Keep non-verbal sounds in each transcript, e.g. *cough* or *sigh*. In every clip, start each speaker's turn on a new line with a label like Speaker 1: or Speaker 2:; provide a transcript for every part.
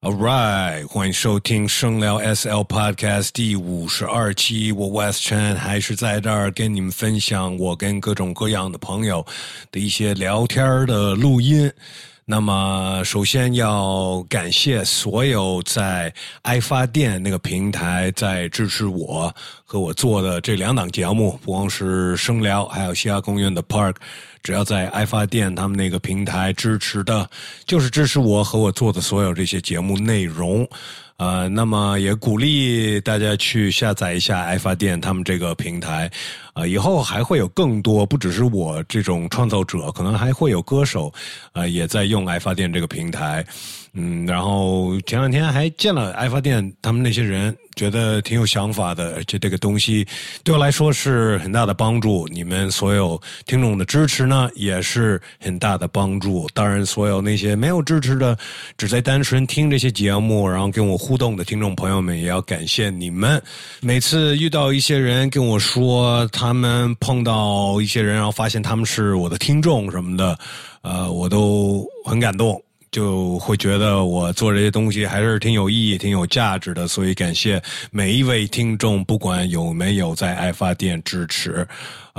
Speaker 1: All right，欢迎收听声聊 SL Podcast 第五十二期。我 West Chen 还是在这儿跟你们分享我跟各种各样的朋友的一些聊天的录音。那么，首先要感谢所有在爱发电那个平台在支持我和我做的这两档节目，不光是声聊，还有西雅公园的 Park。只要在爱发电他们那个平台支持的，就是支持我和我做的所有这些节目内容。呃，那么也鼓励大家去下载一下爱发电他们这个平台。啊，以后还会有更多，不只是我这种创造者，可能还会有歌手，呃，也在用爱发电这个平台。嗯，然后前两天还见了爱发电他们那些人，觉得挺有想法的，而且这个东西对我来说是很大的帮助。你们所有听众的支持呢，也是很大的帮助。当然，所有那些没有支持的，只在单纯听这些节目，然后跟我互动的听众朋友们，也要感谢你们。每次遇到一些人跟我说。他们碰到一些人，然后发现他们是我的听众什么的，呃，我都很感动，就会觉得我做这些东西还是挺有意义、挺有价值的。所以感谢每一位听众，不管有没有在爱发电支持。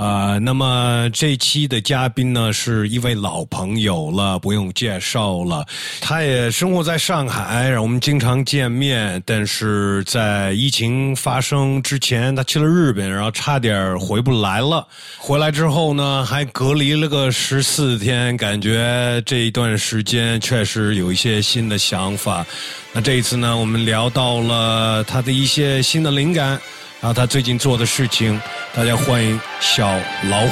Speaker 1: 啊，那么这期的嘉宾呢是一位老朋友了，不用介绍了。他也生活在上海，然后我们经常见面。但是在疫情发生之前，他去了日本，然后差点回不来了。回来之后呢，还隔离了个十四天，感觉这一段时间确实有一些新的想法。那这一次呢，我们聊到了他的一些新的灵感。然后他最近做的事情，大家欢迎小老虎。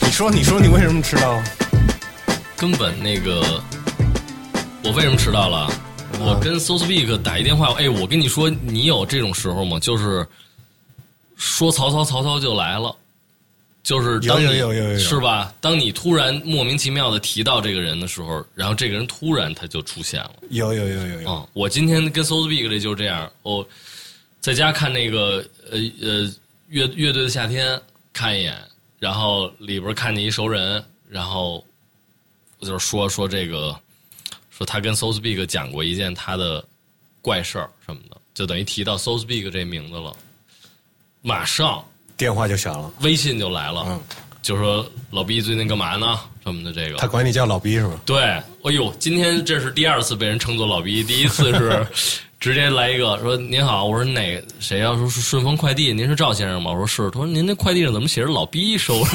Speaker 1: *laughs* 你说，你说，你为什么迟到？
Speaker 2: 根本那个，我为什么迟到了？我跟 So Speak 打一电话，哎，我跟你说，你有这种时候吗？就是说曹操，曹操就来了，就是当
Speaker 1: 你
Speaker 2: 是吧？当你突然莫名其妙的提到这个人的时候，然后这个人突然他就出现了。
Speaker 1: 有有有有有。
Speaker 2: 嗯，我今天跟 So Speak 这就是这样，我在家看那个呃呃乐乐队的夏天看一眼，然后里边看见一熟人，然后。就是说说这个，说他跟 So Speak 讲过一件他的怪事儿什么的，就等于提到 So Speak 这名字了，马上
Speaker 1: 电话就响了，
Speaker 2: 微信就来了，嗯，就说老毕最近干嘛呢？什么的这个，
Speaker 1: 他管你叫老毕是吧？
Speaker 2: 对，哎呦，今天这是第二次被人称作老毕，第一次是 *laughs* 直接来一个说您好，我说哪谁要说是顺丰快递，您是赵先生吗？我说是，他说您那快递上怎么写着老毕收？*laughs*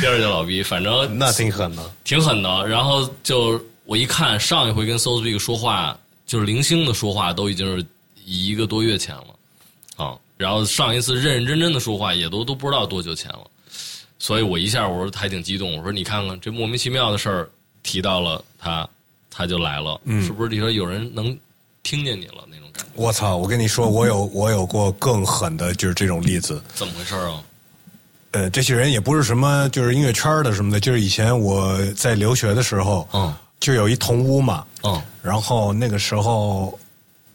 Speaker 2: 第二叫老逼，反正 *laughs*
Speaker 1: 那挺狠的，
Speaker 2: 挺狠的。然后就我一看，上一回跟 So Speak 说话，就是零星的说话，都已经是一个多月前了啊。然后上一次认认真真的说话，也都都不知道多久前了。所以我一下我说还挺激动，我说你看看这莫名其妙的事儿提到了他，他就来了，是不是？你说有人能听见你了那种感觉？
Speaker 1: 我操！我跟你说，我有我有过更狠的，就是这种例子。
Speaker 2: 怎么回事啊？
Speaker 1: 呃，这些人也不是什么就是音乐圈的什么的，就是以前我在留学的时候，嗯，就有一同屋嘛，嗯，然后那个时候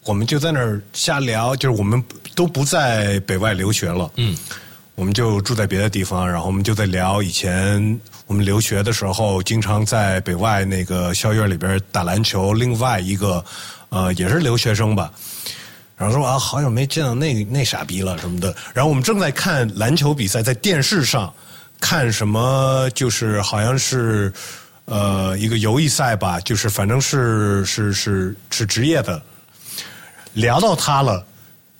Speaker 1: 我们就在那儿瞎聊，就是我们都不在北外留学了，嗯，我们就住在别的地方，然后我们就在聊以前我们留学的时候，经常在北外那个校园里边打篮球，另外一个呃也是留学生吧。然后说啊，好久没见到那那傻逼了什么的。然后我们正在看篮球比赛，在电视上看什么，就是好像是呃一个友谊赛吧，就是反正是是是是职业的。聊到他了。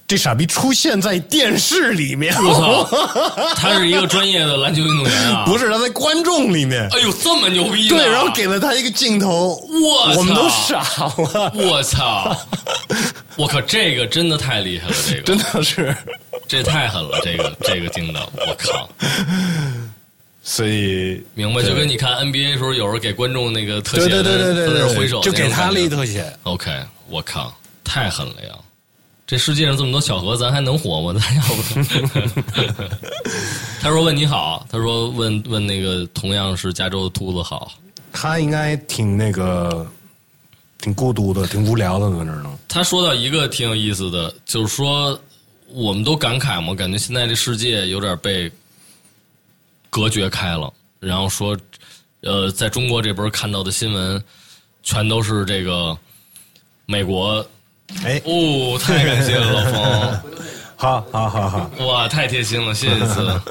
Speaker 1: 这傻逼出现在电视里面，
Speaker 2: 我操！他是一个专业的篮球运动员啊！*laughs*
Speaker 1: 不是，他在观众里面。
Speaker 2: 哎呦，这么牛逼！
Speaker 1: 对，然后给了他一个镜头，
Speaker 2: 我
Speaker 1: 我们都傻了。
Speaker 2: 我操！*laughs* 我靠，这个真的太厉害了，这个 *laughs*
Speaker 1: 真的是，*laughs*
Speaker 2: 这太狠了，这个这个镜头，我靠！*laughs*
Speaker 1: 所以
Speaker 2: 明白，就跟你看 NBA 时候，有时候给观众那个特写，
Speaker 1: 对对对对对对，
Speaker 2: 挥手，
Speaker 1: 就给他了一特写。
Speaker 2: OK，我靠，太狠了呀！这世界上这么多巧合，咱还能活吗？咱要不？他说问你好，他说问问那个同样是加州的秃子好。
Speaker 1: 他应该挺那个，挺孤独的，挺无聊的，搁那儿呢。
Speaker 2: 他说到一个挺有意思的，就是说我们都感慨嘛，感觉现在这世界有点被隔绝开了。然后说，呃，在中国这边看到的新闻，全都是这个美国。
Speaker 1: 哎，
Speaker 2: 哦，太感谢了，老冯。*laughs*
Speaker 1: 好好好好，
Speaker 2: 哇，太贴心了，谢谢子。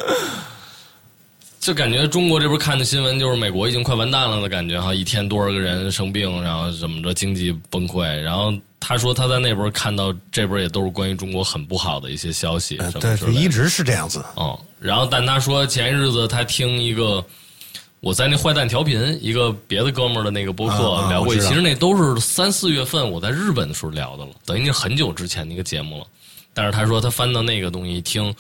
Speaker 2: 就感觉中国这边看的新闻，就是美国已经快完蛋了的感觉哈，一天多少个人生病，然后怎么着经济崩溃。然后他说他在那边看到这边也都是关于中国很不好的一些消息，什么的
Speaker 1: 一直是这样子。
Speaker 2: 嗯，然后但他说前一日子他听一个我在那坏蛋调频一个别的哥们儿的那个播客聊过，其实那都是三四月份我在日本的时候聊的了，等于那很久之前的一个节目了。但是他说他翻到那个东西一听，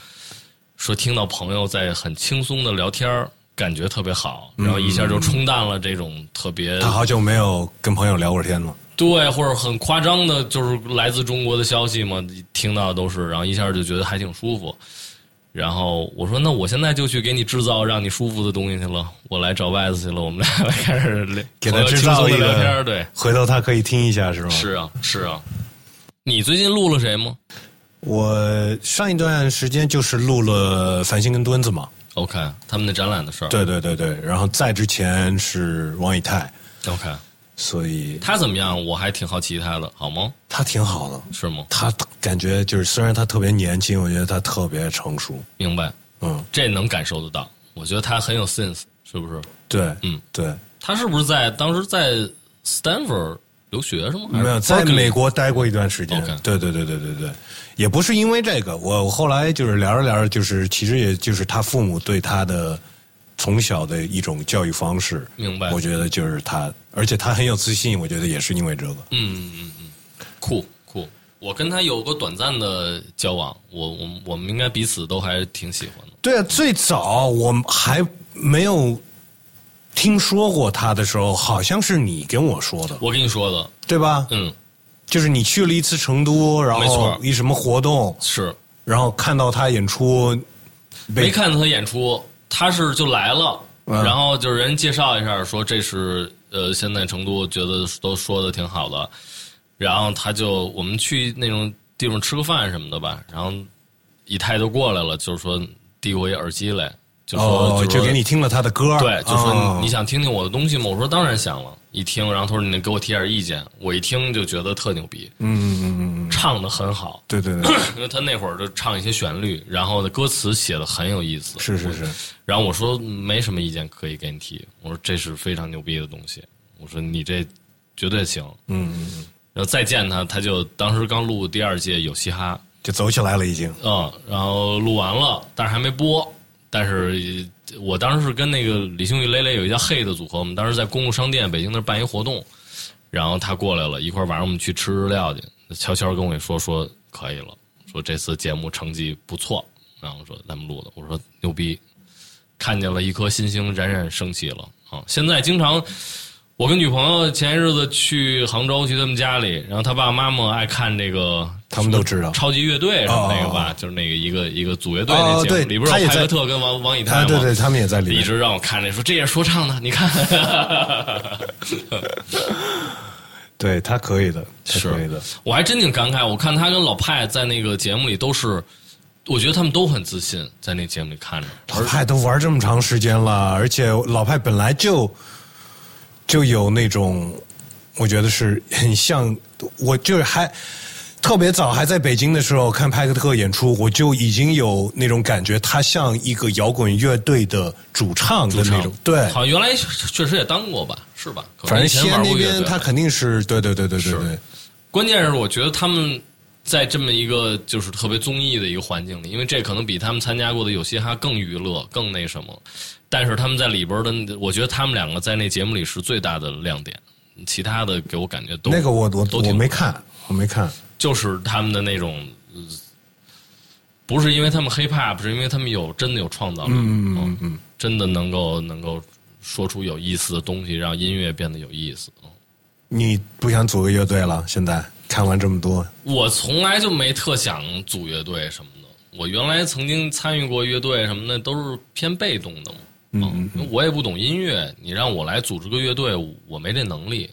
Speaker 2: 说听到朋友在很轻松的聊天儿感觉特别好，然后一下就冲淡了这种特别
Speaker 1: 他好久没有跟朋友聊过天了。
Speaker 2: 对，或者很夸张的，就是来自中国的消息嘛，听到的都是，然后一下就觉得还挺舒服。然后我说，那我现在就去给你制造让你舒服的东西去了，我来找外子去了，我们俩开始聊
Speaker 1: 给他制造一个
Speaker 2: 聊天儿，对，
Speaker 1: 回头他可以听一下，是吗？
Speaker 2: 是啊，是啊。你最近录了谁吗
Speaker 1: 我上一段时间就是录了繁星跟墩子嘛
Speaker 2: ，？OK，他们的展览的事儿。
Speaker 1: 对对对对，然后在之前是王以太
Speaker 2: ，，OK，
Speaker 1: 所以
Speaker 2: 他怎么样？我还挺好奇他的，好吗？
Speaker 1: 他挺好的。
Speaker 2: 是吗？
Speaker 1: 他感觉就是虽然他特别年轻，我觉得他特别成熟。
Speaker 2: 明白，
Speaker 1: 嗯，
Speaker 2: 这能感受得到。我觉得他很有 sense，是不是？
Speaker 1: 对，
Speaker 2: 嗯，
Speaker 1: 对，
Speaker 2: 他是不是在当时在 Stanford 留学是吗？
Speaker 1: 没有在美国待过一段时间。对对对对对对，也不是因为这个，我我后来就是聊着聊着，就是其实也就是他父母对他的从小的一种教育方式。
Speaker 2: 明白
Speaker 1: 我觉得就是他，而且他很有自信，我觉得也是因为这个。
Speaker 2: 嗯嗯嗯，酷酷。我跟他有过短暂的交往，我我我们应该彼此都还挺喜欢的。
Speaker 1: 对啊，最早我还没有听说过他的时候，好像是你跟我说的，
Speaker 2: 我跟你说的，
Speaker 1: 对吧？
Speaker 2: 嗯，
Speaker 1: 就是你去了一次成都，然后
Speaker 2: 没错。
Speaker 1: 一什么活动，
Speaker 2: 是。
Speaker 1: 然后看到他演出，
Speaker 2: 没看到他演出，他是就来了，
Speaker 1: 嗯。
Speaker 2: 然后就是人介绍一下，说这是呃现在成都觉得都说的挺好的，然后他就我们去那种地方吃个饭什么的吧，然后以太就过来了，就是说递我一耳机来，就说、
Speaker 1: 哦，
Speaker 2: 就
Speaker 1: 给你听了他的歌，
Speaker 2: 对，就说你想听听我的东西吗？我说当然想了。一听，然后他说你给我提点意见，我一听就觉得特牛逼，
Speaker 1: 嗯嗯嗯嗯，
Speaker 2: 唱的很好，
Speaker 1: 对对对，*coughs*
Speaker 2: 因为他那会儿就唱一些旋律，然后呢歌词写的很有意思。
Speaker 1: 是是是，
Speaker 2: 然后我说没什么意见可以给你提，我说这是非常牛逼的东西，我说你这绝对行。
Speaker 1: 嗯嗯嗯，
Speaker 2: 然后再见他，他就当时刚录第二届有嘻哈，
Speaker 1: 就走起来了已经。
Speaker 2: 嗯，然后录完了，但是还没播。但是我当时是跟那个李星宇、磊磊有一叫黑的组合，我们当时在公共商店北京那办一活动，然后他过来了，一块晚上我们去吃日料去，悄悄跟我说说可以了，说这次节目成绩不错，然后说咱们录的，我说牛逼，看见了一颗新星冉冉升起了啊！现在经常。我跟女朋友前一日子去杭州，去他们家里，然后他爸爸妈妈爱看这个，
Speaker 1: 他们都知道。
Speaker 2: 超级乐队什么那个
Speaker 1: 哦
Speaker 2: 吧，就是那个一个一个组乐队那节目，里边有派克特跟王王以太，
Speaker 1: 啊对对，他们也在里边。
Speaker 2: 一直让我看那说这也是说唱的，你看，*laughs*
Speaker 1: 对他可以的，
Speaker 2: 是。
Speaker 1: 可以的。
Speaker 2: 我还真挺感慨，我看他跟老派在那个节目里都是，我觉得他们都很自信，在那节目里看着，
Speaker 1: 老派都玩这么长时间了，而且老派本来就就有那种，我觉得是很像，我就是还特别早还在北京的时候看派克特演出，我就已经有那种感觉，他像一个摇滚乐队的主唱的那种，对。
Speaker 2: 好像原来确实也当过吧，是吧？
Speaker 1: 反正西安那边他肯定是对对对对对对，
Speaker 2: 关键是我觉得他们在这么一个就是特别综艺的一个环境里，因为这可能比他们参加过的有嘻哈更娱乐、更那什么。但是他们在里边的，我觉得他们两个在那节目里是最大的亮点，其他的给我感觉都
Speaker 1: 那个我我我
Speaker 2: 都挺
Speaker 1: 没看，我没看。
Speaker 2: 就是他们的那种，呃不是因为他们 hip hop，是因为他们有真的有创造力，
Speaker 1: 嗯嗯嗯，
Speaker 2: 真的能够能够说出有意思的东西，让音乐变得有意思。嗯
Speaker 1: 你不想组个乐队了？现在看完这么多，
Speaker 2: 我从来就没特想组乐队什么的。我原来曾经参与过乐队什么的，都是偏被动的嘛。嗯，我也不懂音乐，你让我来组织个乐队，我没这能力。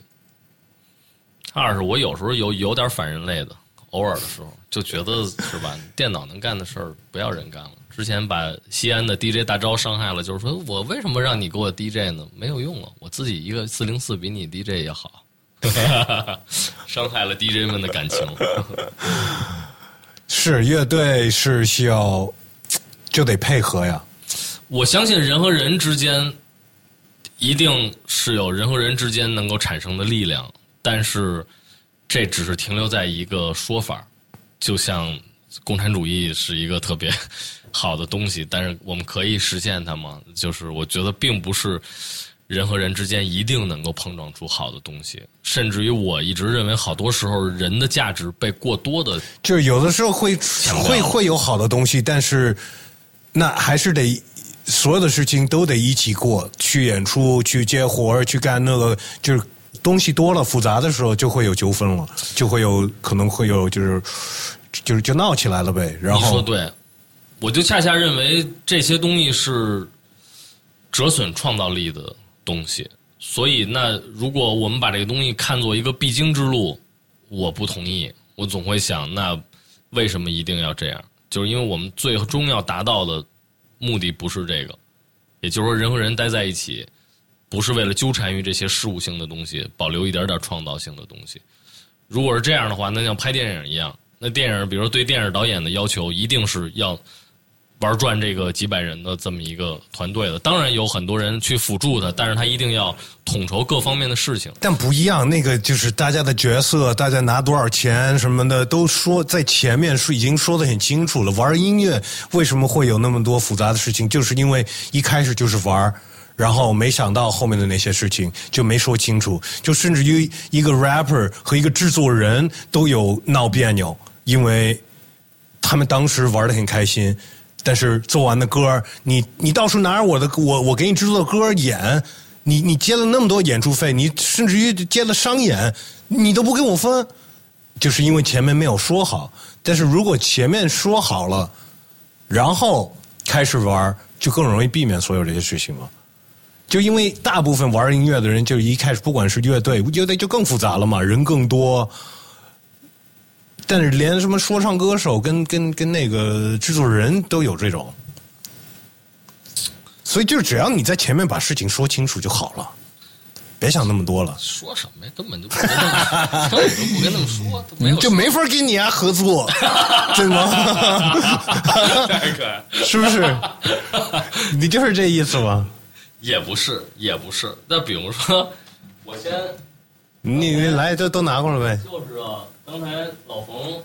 Speaker 2: 二是我有时候有有点反人类的，偶尔的时候就觉得是吧？*laughs* 电脑能干的事儿不要人干了。之前把西安的 DJ 大招伤害了，就是说我为什么让你给我 DJ 呢？没有用了，我自己一个四零四比你 DJ 也好，*laughs* 伤害了 DJ 们的感情。*laughs*
Speaker 1: 是乐队是需要就得配合呀。
Speaker 2: 我相信人和人之间一定是有人和人之间能够产生的力量，但是这只是停留在一个说法，就像共产主义是一个特别好的东西，但是我们可以实现它吗？就是我觉得并不是人和人之间一定能够碰撞出好的东西，甚至于我一直认为，好多时候人的价值被过多的，
Speaker 1: 就是有的时候会会会有好的东西，但是那还是得。所有的事情都得一起过去，演出、去接活儿、去干那个，就是东西多了、复杂的时候，就会有纠纷了，就会有可能会有就是就是就闹起来了呗。然后
Speaker 2: 说对，我就恰恰认为这些东西是折损创造力的东西。所以，那如果我们把这个东西看作一个必经之路，我不同意。我总会想，那为什么一定要这样？就是因为我们最终要达到的。目的不是这个，也就是说，人和人待在一起，不是为了纠缠于这些事物性的东西，保留一点点创造性的东西。如果是这样的话，那像拍电影一样，那电影，比如对电影导演的要求，一定是要。玩转这个几百人的这么一个团队的，当然有很多人去辅助他，但是他一定要统筹各方面的事情。
Speaker 1: 但不一样，那个就是大家的角色，大家拿多少钱什么的，都说在前面是已经说的很清楚了。玩音乐为什么会有那么多复杂的事情？就是因为一开始就是玩，然后没想到后面的那些事情就没说清楚，就甚至于一个 rapper 和一个制作人都有闹别扭，因为他们当时玩的很开心。但是做完的歌你你到处拿着我的我我给你制作的歌演，你你接了那么多演出费，你甚至于接了商演，你都不给我分，就是因为前面没有说好。但是如果前面说好了，然后开始玩，就更容易避免所有这些事情嘛。就因为大部分玩音乐的人，就一开始不管是乐队，乐队就更复杂了嘛，人更多。但是连什么说唱歌手跟跟跟那个制作人都有这种，所以就是只要你在前面把事情说清楚就好了，别想那么多了。
Speaker 2: 说什么呀？根本就不跟他们，根本就不跟他们说，没
Speaker 1: 就没法跟你啊合作，对吗？*laughs* 是不是？你就是这意思吗？
Speaker 2: 也不是，也不是。那比如说，我先，
Speaker 1: 你你来，都都拿过来呗。
Speaker 2: 就是啊。刚才老冯，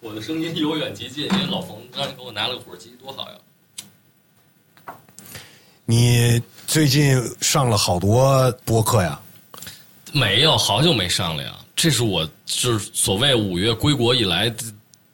Speaker 2: 我的声音由远及近，因为老冯刚才给我拿了个火机，多好呀！
Speaker 1: 你最近上了好多播客呀？
Speaker 2: 没有，好久没上了呀。这是我就是所谓五月归国以来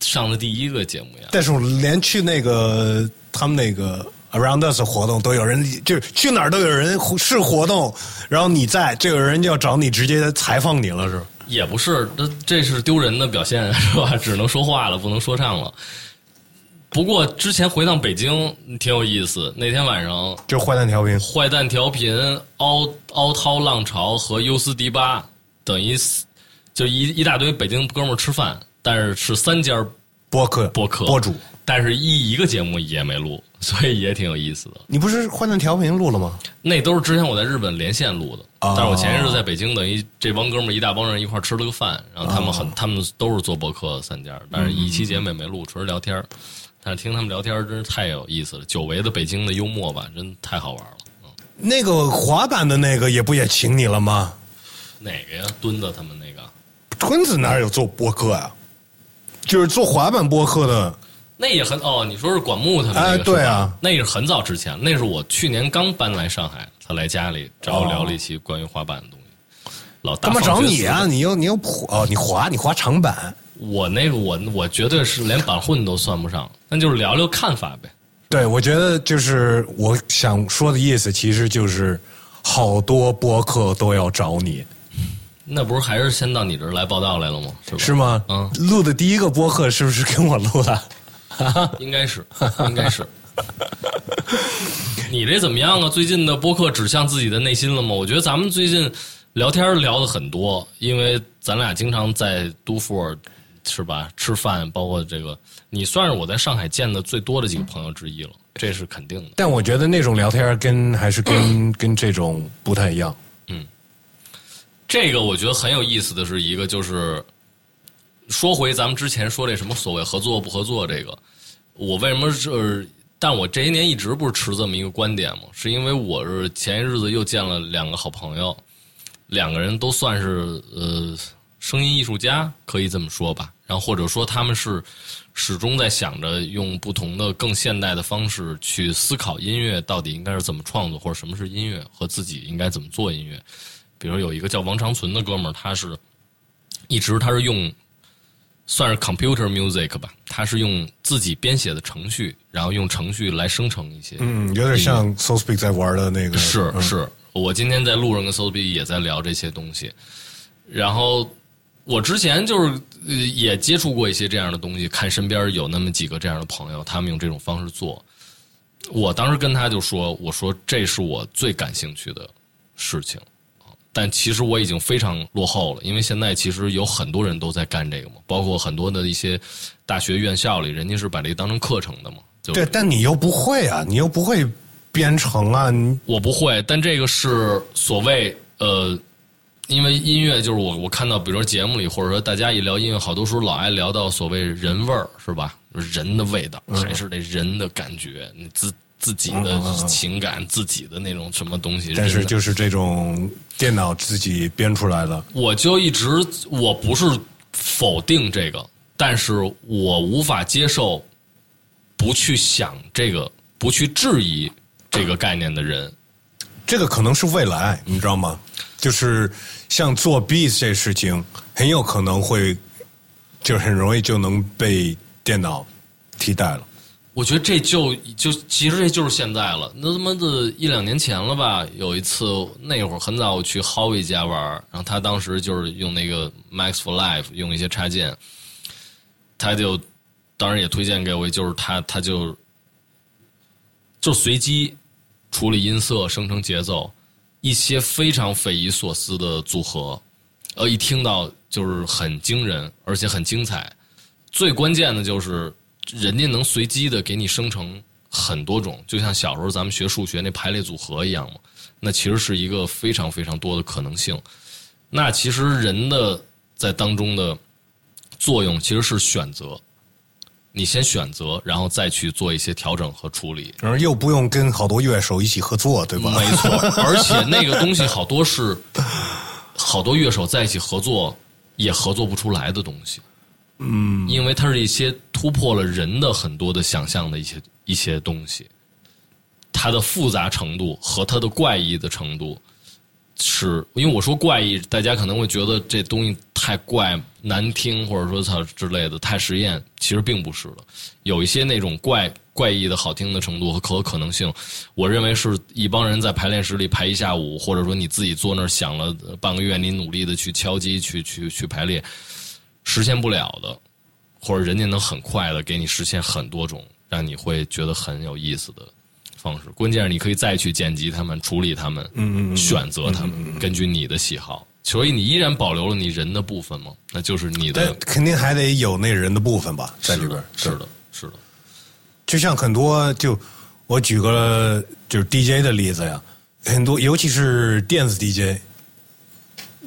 Speaker 2: 上的第一个节目呀。
Speaker 1: 但是我连去那个他们那个 Around Us 活动都有人，就是去哪儿都有人是活动，然后你在，这有人就要找你直接采访你了，是吧？
Speaker 2: 也不是，这这是丢人的表现 *laughs* 是吧？只能说话了，不能说唱了。不过之前回趟北京挺有意思，那天晚上
Speaker 1: 就坏蛋调频、
Speaker 2: 坏蛋调频、凹凹涛浪潮和优思迪吧，等于就一一大堆北京哥们儿吃饭，但是是三家
Speaker 1: 播客
Speaker 2: 播客
Speaker 1: 播主，
Speaker 2: 但是一一个节目也没录。*laughs* 所以也挺有意思的。
Speaker 1: 你不是换段调频录了吗？
Speaker 2: 那都是之前我在日本连线录的。但是我前一阵在北京，等于这帮哥们儿一大帮人一块吃了个饭，然后他们很，他们都是做博客三家，但是一期节目也没录，纯是聊天但是听他们聊天真是太有意思了，久违的北京的幽默吧，真太好玩了。嗯，
Speaker 1: 那个滑板的那个也不也请你了吗？
Speaker 2: 哪个呀？墩子他们那个？
Speaker 1: 墩子哪有做播客呀？就是做滑板播客的。
Speaker 2: 那也很哦，你说是管木他们那个
Speaker 1: 对啊，
Speaker 2: 那是很早之前，那是我去年刚搬来上海，他来家里找我聊了一期关于滑板的东西。老大
Speaker 1: 干嘛找你啊？你又你又哦，你滑你滑长板？
Speaker 2: 我那个我我绝对是连板混都算不上，那就是聊聊看法呗。
Speaker 1: 对，我觉得就是我想说的意思，其实就是好多播客都要找你。*laughs*
Speaker 2: 那不是还是先到你这儿来报道来了吗？是吧？
Speaker 1: 是吗？
Speaker 2: 嗯，
Speaker 1: 录的第一个播客是不是跟我录的？*laughs*
Speaker 2: 应该是，应该是。你这怎么样啊？最近的播客指向自己的内心了吗？我觉得咱们最近聊天聊的很多，因为咱俩经常在都富，是吧？吃饭，包括这个，你算是我在上海见的最多的几个朋友之一了，这是肯定的。
Speaker 1: 但我觉得那种聊天跟还是跟 *clears throat* 跟这种不太一样。
Speaker 2: 嗯这个我觉得很有意思的是一个就是，说回咱们之前说这什么所谓合作不合作这个，我为什么是？但我这些年一直不是持这么一个观点吗，是因为我是前一日子又见了两个好朋友，两个人都算是呃声音艺术家，可以这么说吧。然后或者说他们是始终在想着用不同的更现代的方式去思考音乐到底应该是怎么创作，或者什么是音乐，和自己应该怎么做音乐。比如有一个叫王长存的哥们儿，他是一直他是用算是 computer music 吧，它是用自己编写的程序，然后用程序来生成一些。
Speaker 1: 嗯，有点像 So Speak 在玩的那个。嗯
Speaker 2: 是是，我今天在路上跟 So Speak 也在聊这些东西，然后我之前就是呃也接触过一些这样的东西，看身边有那么几个这样的朋友，他们用这种方式做。我当时跟他就说：“我说这是我最感兴趣的事情。”但其实我已经非常落后了，因为现在其实有很多人都在干这个嘛，包括很多的一些大学院校里，人家是把这个当成课程的嘛。就
Speaker 1: 对，但你又不会啊，你又不会编程啊，你
Speaker 2: 我不会，但这个是所谓呃，因为音乐就是我我看到，比如说节目里，或者说大家一聊音乐，好多时候老爱聊到所谓人味儿，是吧？人的味道，还是那人的感觉，你自自己的情感，自己的那种什么东西。
Speaker 1: 但是就是这种电脑自己编出来的。
Speaker 2: 我就一直我不是否定这个，但是我无法接受不去想这个，不去质疑这个概念的人。
Speaker 1: 这个可能是未来，你知道吗？就是像做 beats 这事情，很有可能会，就很容易就能被电脑替代了。
Speaker 2: 我觉得这就就其实这就是现在了。那他妈的一两年前了吧？有一次那会儿很早，我去 Howie 家玩，然后他当时就是用那个 Max for Life 用一些插件，他就当然也推荐给我，就是他他就就随机处理音色、生成节奏，一些非常匪夷所思的组合，呃，一听到就是很惊人，而且很精彩。最关键的就是人家能随机的给你生成很多种，就像小时候咱们学数学那排列组合一样嘛。那其实是一个非常非常多的可能性。那其实人的在当中的作用其实是选择，你先选择，然后再去做一些调整和处理。
Speaker 1: 然后又不用跟好多乐手一起合作，对吧？
Speaker 2: 没错，而且那个东西好多是好多乐手在一起合作也合作不出来的东西。嗯，因为它是一些突破了人的很多的想象的一些一些东西，它的复杂程度和它的怪异的程度，是因为我说怪异，大家可能会觉得这东西太怪、难听，或者说它之类的太实验，其实并不是的。有一些那种怪怪异的好听的程度和可可能性，我认为是一帮人在排练室里排一下午，或者说你自己坐那儿想了半个月，你努力的去敲击、去去去排练，实现不了的，或者人家能很快的给你实现很多种，让你会觉得很有意思的方式。关键是你可以再去剪辑他们、处理他们、
Speaker 1: 嗯嗯嗯。
Speaker 2: 选择他们，根据你的喜好，所以你依然保留了你人的部分吗，那就是你的
Speaker 1: 肯定还得有那人的部分吧，在里边。
Speaker 2: 是的，是的，
Speaker 1: 就像很多，就我举个就是 DJ 的例子呀，很多尤其是电子 DJ，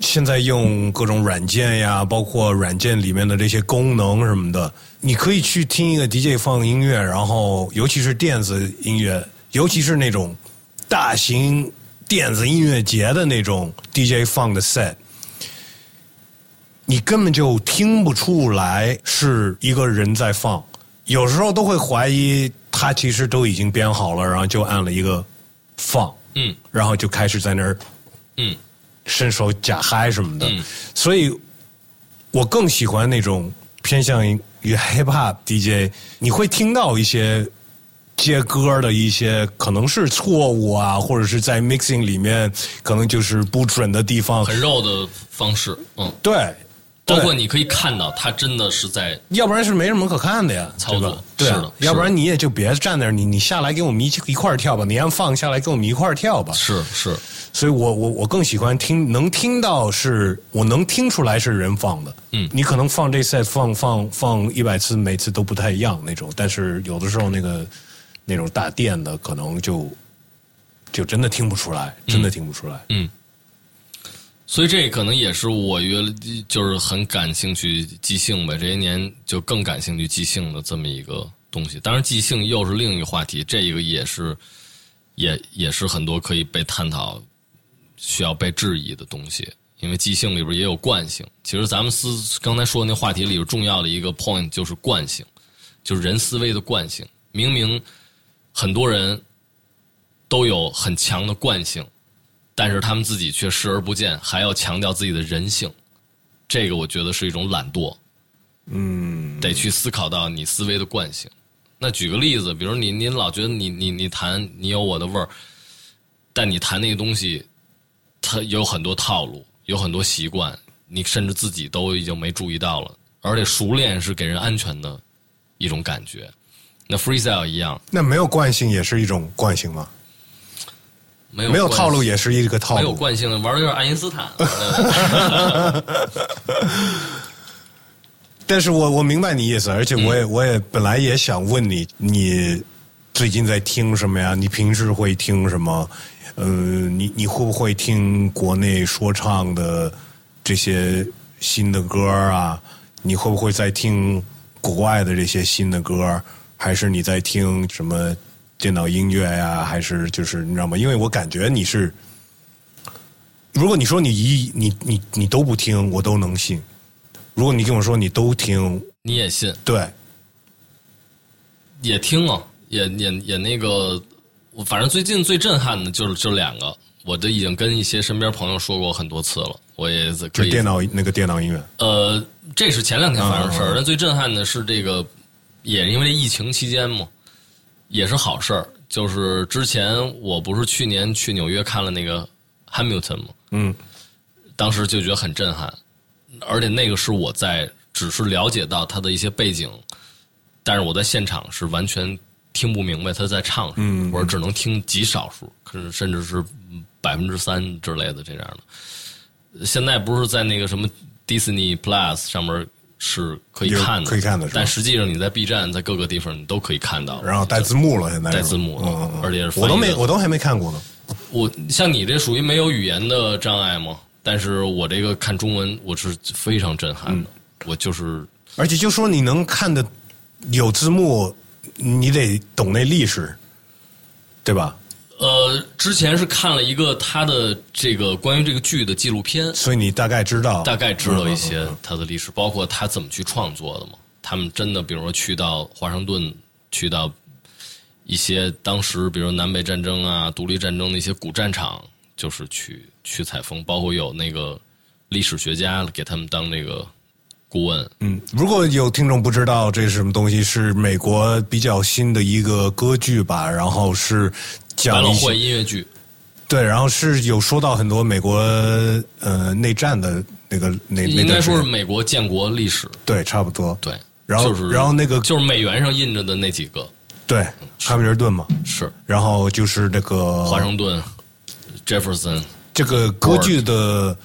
Speaker 1: 现在用各种软件呀，包括软件里面的这些功能什么的，你可以去听一个 DJ 放音乐，然后尤其是电子音乐，尤其是那种大型电子音乐节的那种 DJ 放的 set。你根本就听不出来是一个人在放，有时候都会怀疑他其实都已经编好了，然后就按了一个放，
Speaker 2: 嗯
Speaker 1: 然后就开始在那儿
Speaker 2: 嗯
Speaker 1: 伸手假嗨什么的。
Speaker 2: 嗯。
Speaker 1: 所以，我更喜欢那种偏向于 hip hop DJ，你会听到一些接歌的一些可能是错误啊，或者是在 mixing 里面可能就是不准的地方，
Speaker 2: 很肉的方式，嗯，
Speaker 1: 对，
Speaker 2: 包括你可以看到他真的是在
Speaker 1: 要不然是没什么可看的呀，
Speaker 2: 操作
Speaker 1: 对吧？对啊
Speaker 2: 是的
Speaker 1: 要不然你也就别站那儿，你你下来跟我们一起一块儿跳吧，你让放下来跟我们一块儿跳吧。
Speaker 2: 是是
Speaker 1: 所以我我我更喜欢听，能听到是我能听出来是人放的。
Speaker 2: 嗯
Speaker 1: 你可能放这 set 放放放一百次，每次都不太一样那种，但是有的时候那个那种大电的可能就就真的听不出来，真的听不出来。
Speaker 2: 嗯，所以这可能也是我约就是很感兴趣即兴呗，这些年就更感兴趣即兴的这么一个东西。当然，即兴又是另一个话题，这一个也是也也是很多可以被探讨、需要被质疑的东西。因为即兴里边也有惯性，其实咱们思刚才说的那话题里边重要的一个 point 就是惯性，就是人思维的惯性。明明很多人都有很强的惯性，但是他们自己却视而不见，还要强调自己的人性，这个我觉得是一种懒惰。嗯，得去思考到你思维的惯性。那举个例子，比如你你老觉得你你你弹你有我的味儿，但你弹那个东西，它有很多套路，有很多习惯，你甚至自己都已经没注意到了。而且熟练是给人安全的一种感觉。那 freestyle 一样，
Speaker 1: 那没有惯性也是一种惯性吗？没有
Speaker 2: 没有
Speaker 1: 套路也是一个套路
Speaker 2: 没有。惯性的，玩的有点爱因斯坦。*laughs*
Speaker 1: 但是我我明白你意思，而且我
Speaker 2: 嗯
Speaker 1: 也、我也本来也想问你，你最近在听什么呀？你平时会听什么？呃，你你会不会听国内说唱的这些新的歌啊？你会不会在听国外的这些新的歌？还是你在听什么电脑音乐呀？还是就是你知道吗？因为我感觉你是，如果你说你一你你你都不听，我都能信。如果你跟我说你都听，
Speaker 2: 你也信，
Speaker 1: 对，
Speaker 2: 也听啊，也也也那个，我反正最近最震撼的就是这两个，我都已经跟一些身边朋友说过很多次了，我也可以
Speaker 1: 就电脑那个电脑音乐，
Speaker 2: 呃，这是前两天发生的事儿，但最震撼的是这个，也因为疫情期间嘛，也是好事儿。就是之前我不是去年去纽约看了那个 Hamilton 嘛，
Speaker 1: 嗯，
Speaker 2: 当时就觉得很震撼，而且那个是我在只是了解到他的一些背景，但是我在现场是完全听不明白他在唱什么，
Speaker 1: 嗯
Speaker 2: 或者只能听极少数，可是甚至是百分之三之类的这样的。现在不是在那个什么 Disney Plus 上面是可以看的，
Speaker 1: 可以看的
Speaker 2: 但实际上你在 B 站在各个地方你都可以看到。
Speaker 1: 然后带字幕了，现在
Speaker 2: 带字幕了
Speaker 1: 嗯嗯嗯
Speaker 2: 而且是
Speaker 1: 我都没我都还没看过呢。
Speaker 2: 我像你这属于没有语言的障碍吗？但是我这个看中文我是非常震撼的，我就是
Speaker 1: 而且就说你能看的有字幕，你得懂那历史，对吧？
Speaker 2: 呃，之前是看了一个他的这个关于这个剧的纪录片，
Speaker 1: 所以你大概知道，
Speaker 2: 大概知道一些他的历史，包括他怎么去创作的嘛。他们真的，比如说去到华盛顿，去到一些当时，比如南北战争啊、独立战争的一些古战场，就是去去采风，包括有那个历史学家给他们当那个顾问。
Speaker 1: 嗯，如果有听众不知道这是什么东西，是美国比较新的一个歌剧吧，然后是
Speaker 2: 百老
Speaker 1: 讲一些
Speaker 2: 汇音乐剧，
Speaker 1: 对，然后是有说到很多美国呃内战的那个那那
Speaker 2: 应该说是美国建国历史。
Speaker 1: 对，差不多。
Speaker 2: 对，
Speaker 1: 然后
Speaker 2: 就是
Speaker 1: 然后那个
Speaker 2: 就是美元上印着的那几个
Speaker 1: 对，汉密尔顿嘛，
Speaker 2: 是
Speaker 1: 然后就是那个
Speaker 2: 华盛顿、Jefferson，
Speaker 1: 这个歌剧的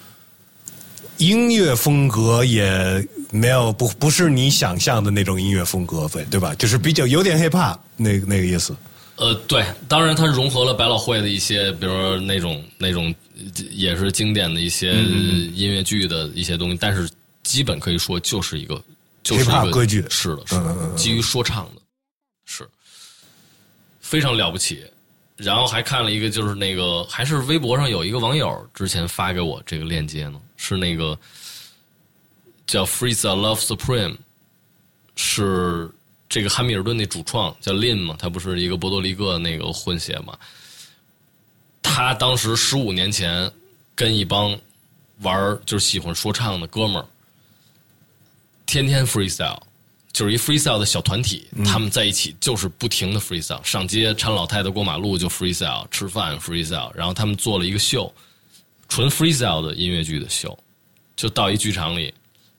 Speaker 1: 音乐风格也没有不不是你想象的那种音乐风格，对对吧？就是比较有点 hip hop 那那个意思。
Speaker 2: 呃，对，当然它融合了百老汇的一些，比如说那种那种呃也是经典的一些
Speaker 1: 嗯
Speaker 2: 音乐剧的一些东西，但是基本可以说就是一个就是一个
Speaker 1: 歌剧
Speaker 2: 是的，是的，基于说唱的，是非常了不起。然后还看了一个，就是那个还是微博上有一个网友之前发给我这个链接呢，是那个叫 Freeza Love Supreme，是这个汉密尔顿那主创叫 Lin 嘛，他不是一个波多黎各那个混血嘛？他当时十五年前跟一帮玩就是喜欢说唱的哥们儿，天天 freestyle，就是一 freestyle 的小团体，他们在一起就是不停的 freestyle，上街搀老太太过马路就 freestyle，吃饭 freestyle，然后他们做了一个秀，纯 freestyle 的音乐剧的秀，就到一剧场里，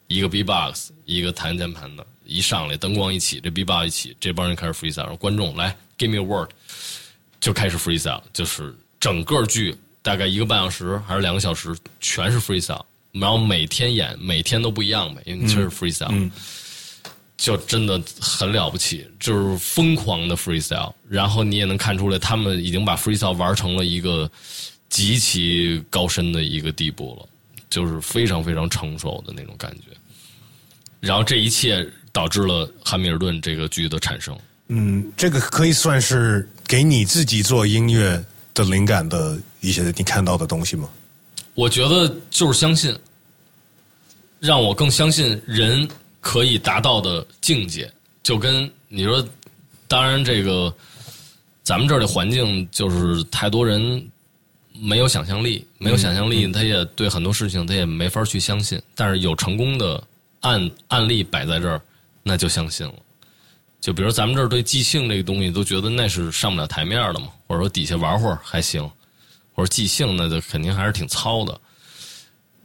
Speaker 2: 一个 B-box，一个弹键盘的，一上来灯光一起，这 B-box 一起，这帮人开始 freestyle，观众来 give me a word，就开始 freestyle，就是整个剧大概一个半小时还是两个小时，全是 freestyle，然后每天演，每天都不一样呗，因为全是 freestyle。就真的很了不起，就是疯狂的 freestyle，然后你也能看出来，他们已经把 freestyle 玩成了一个极其高深的一个地步了，就是非常非常成熟的那种感觉。然后这一切导致了《汉密尔顿》这个剧的产生。
Speaker 1: 嗯，这个可以算是给你自己做音乐的灵感的一些你看到的东西吗？
Speaker 2: 我觉得就是相信，让我更相信人。可以达到的境界，就跟你说，当然这个咱们这儿的环境就是太多人没有想象力，没有想象力，他也对很多事情他也没法去相信。但是有成功的案案例摆在这儿，那就相信了。就比如咱们这儿对即兴这个东西都觉得那是上不了台面的嘛，或者说底下玩会儿还行，或者即兴那就肯定还是挺糙的。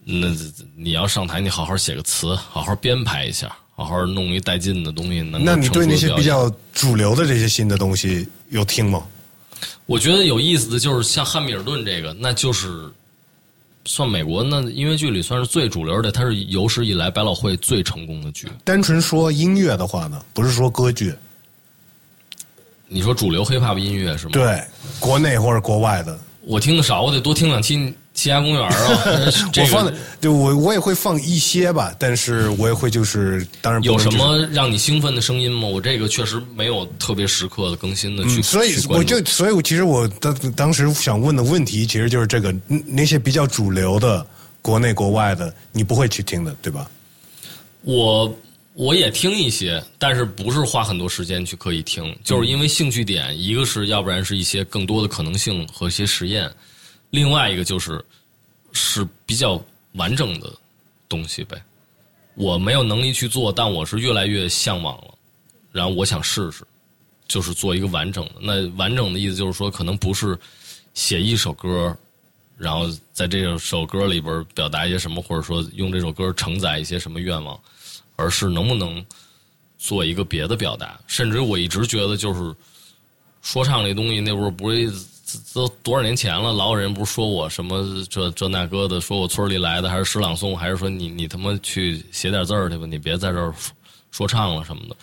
Speaker 2: 那你要上台，你好好写个词，好好编排一下，好好弄一带劲的东西。
Speaker 1: 那你对那些比较主流的这些新的东西有听吗？
Speaker 2: 我觉得有意思的就是像汉密尔顿这个，那就是算美国那音乐剧里算是最主流的，它是有史以来百老汇最成功的剧。
Speaker 1: 单纯说音乐的话呢，不是说歌剧。
Speaker 2: 你说主流 hiphop 音乐是吗？
Speaker 1: 对，国内或者国外的。
Speaker 2: 我听的少，我得多听两期。西雅公园啊，*laughs*
Speaker 1: 我放的，对我我也会放一些吧，但是我也会就是当然
Speaker 2: 有什么让你兴奋的声音吗？我这个确实没有特别时刻的更新的去，
Speaker 1: 所以我就所以，我其实我当当时想问的问题，其实就是这个那些比较主流的国内国外的，你不会去听的，对吧？
Speaker 2: 我我也听一些，但是不是花很多时间去刻意听，就是因为兴趣点，一个是要不然是一些更多的可能性和一些实验。另外一个就是是比较完整的东西呗，我没有能力去做，但我是越来越向往了。然后我想试试，就是做一个完整的。那完整的意思就是说，可能不是写一首歌，然后在这首歌里边表达一些什么，或者说用这首歌承载一些什么愿望，而是能不能做一个别的表达。甚至我一直觉得，就是说唱这东西，那会儿不会。都多少年前了，老有人不是说我什么这这那哥的，说我村里来的，还是诗朗诵，还是说你你他妈去写点字儿去吧，你别在这儿说唱了什么的。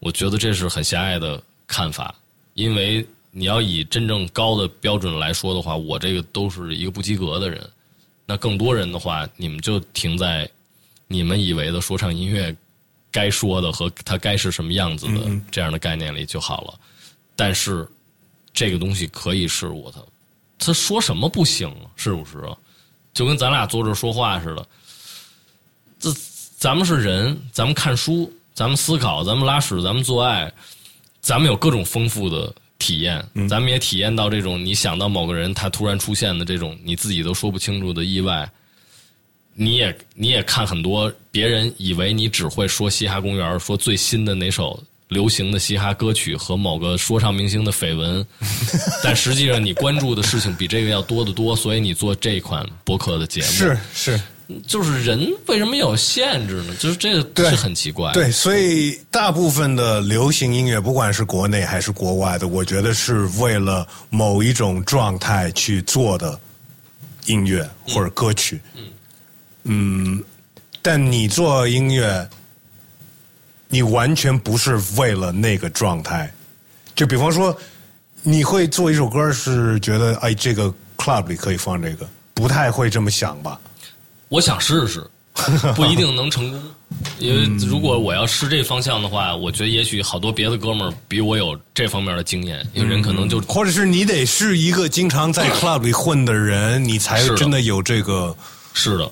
Speaker 2: 我觉得这是很狭隘的看法，因为你要以真正高的标准来说的话，我这个都是一个不及格的人。那更多人的话，你们就停在你们以为的说唱音乐该说的和它该是什么样子的这样的概念里就好了。但是。这个东西可以是我的，他说什么不行是不是啊？就跟咱俩坐这说话似的，这咱们是人，咱们看书，咱们思考，咱们拉屎，咱们做爱，咱们有各种丰富的体验，咱们也体验到这种你想到某个人他突然出现的这种你自己都说不清楚的意外，你也你也看很多别人以为你只会说嘻哈公园，说最新的哪首。流行的嘻哈歌曲和某个说唱明星的绯闻，*laughs* 但实际上你关注的事情比这个要多得多，所以你做这款博客的节目
Speaker 1: 是是，
Speaker 2: 就是人为什么有限制呢？就是这个是很奇怪。
Speaker 1: 对，所以大部分的流行音乐，不管是国内还是国外的，我觉得是为了某一种状态去做的音乐或者歌曲。嗯嗯，但你做音乐。你完全不是为了那个状态，就比方说，你会做一首歌是觉得哎，这个 club 里可以放这个，不太会这么想吧？
Speaker 2: 我想试试，*laughs* 不一定能成功，因为如果我要试这方向的话，我觉得也许好多别的哥们儿比我有这方面的经验，因为人可能就
Speaker 1: 或者是你得是一个经常在 club 里混的人，你才真的有这个
Speaker 2: 是的。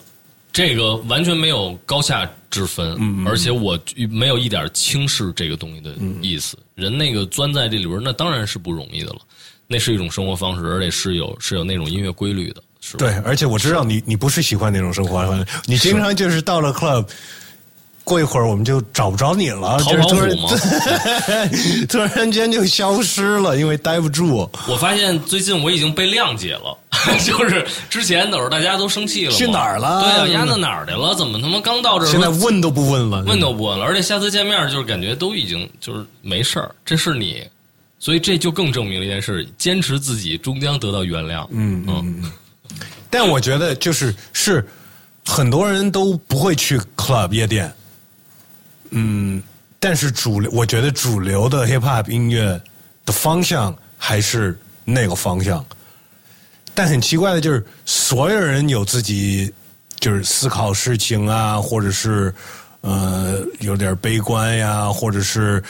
Speaker 2: 这个完全没有高下之分，而且我没有一点轻视这个东西的意思。人那个钻在这里边，那当然是不容易的了。那是一种生活方式，而且是有是有那种音乐规律的，是吧？
Speaker 1: 对，而且我知道你你不是喜欢那种生活方式，你经常就是到了 club。过一会儿我们就找不着你了，
Speaker 2: 逃
Speaker 1: 就是突然
Speaker 2: 跑虎吗？*laughs*
Speaker 1: 突然间就消失了，因为待不住。
Speaker 2: 我发现最近我已经被谅解了，*laughs* 就是之前的时候大家都生气了，
Speaker 1: 去哪儿了
Speaker 2: 对啊，丫到哪儿去了？怎么他妈刚到这儿？
Speaker 1: 现在问都不问了，
Speaker 2: 问都不问了，而且下次见面就是感觉都已经就是没事儿，这是你，所以这就更证明了一件事：坚持自己终将得到原谅。嗯嗯，
Speaker 1: 但我觉得就是是很多人都不会去 club 夜店，嗯，但是主流我觉得主流的 hip hop 音乐的方向还是那个方向，但很奇怪的就是所有人有自己就是思考事情啊，或者是呃有点悲观呀，或者是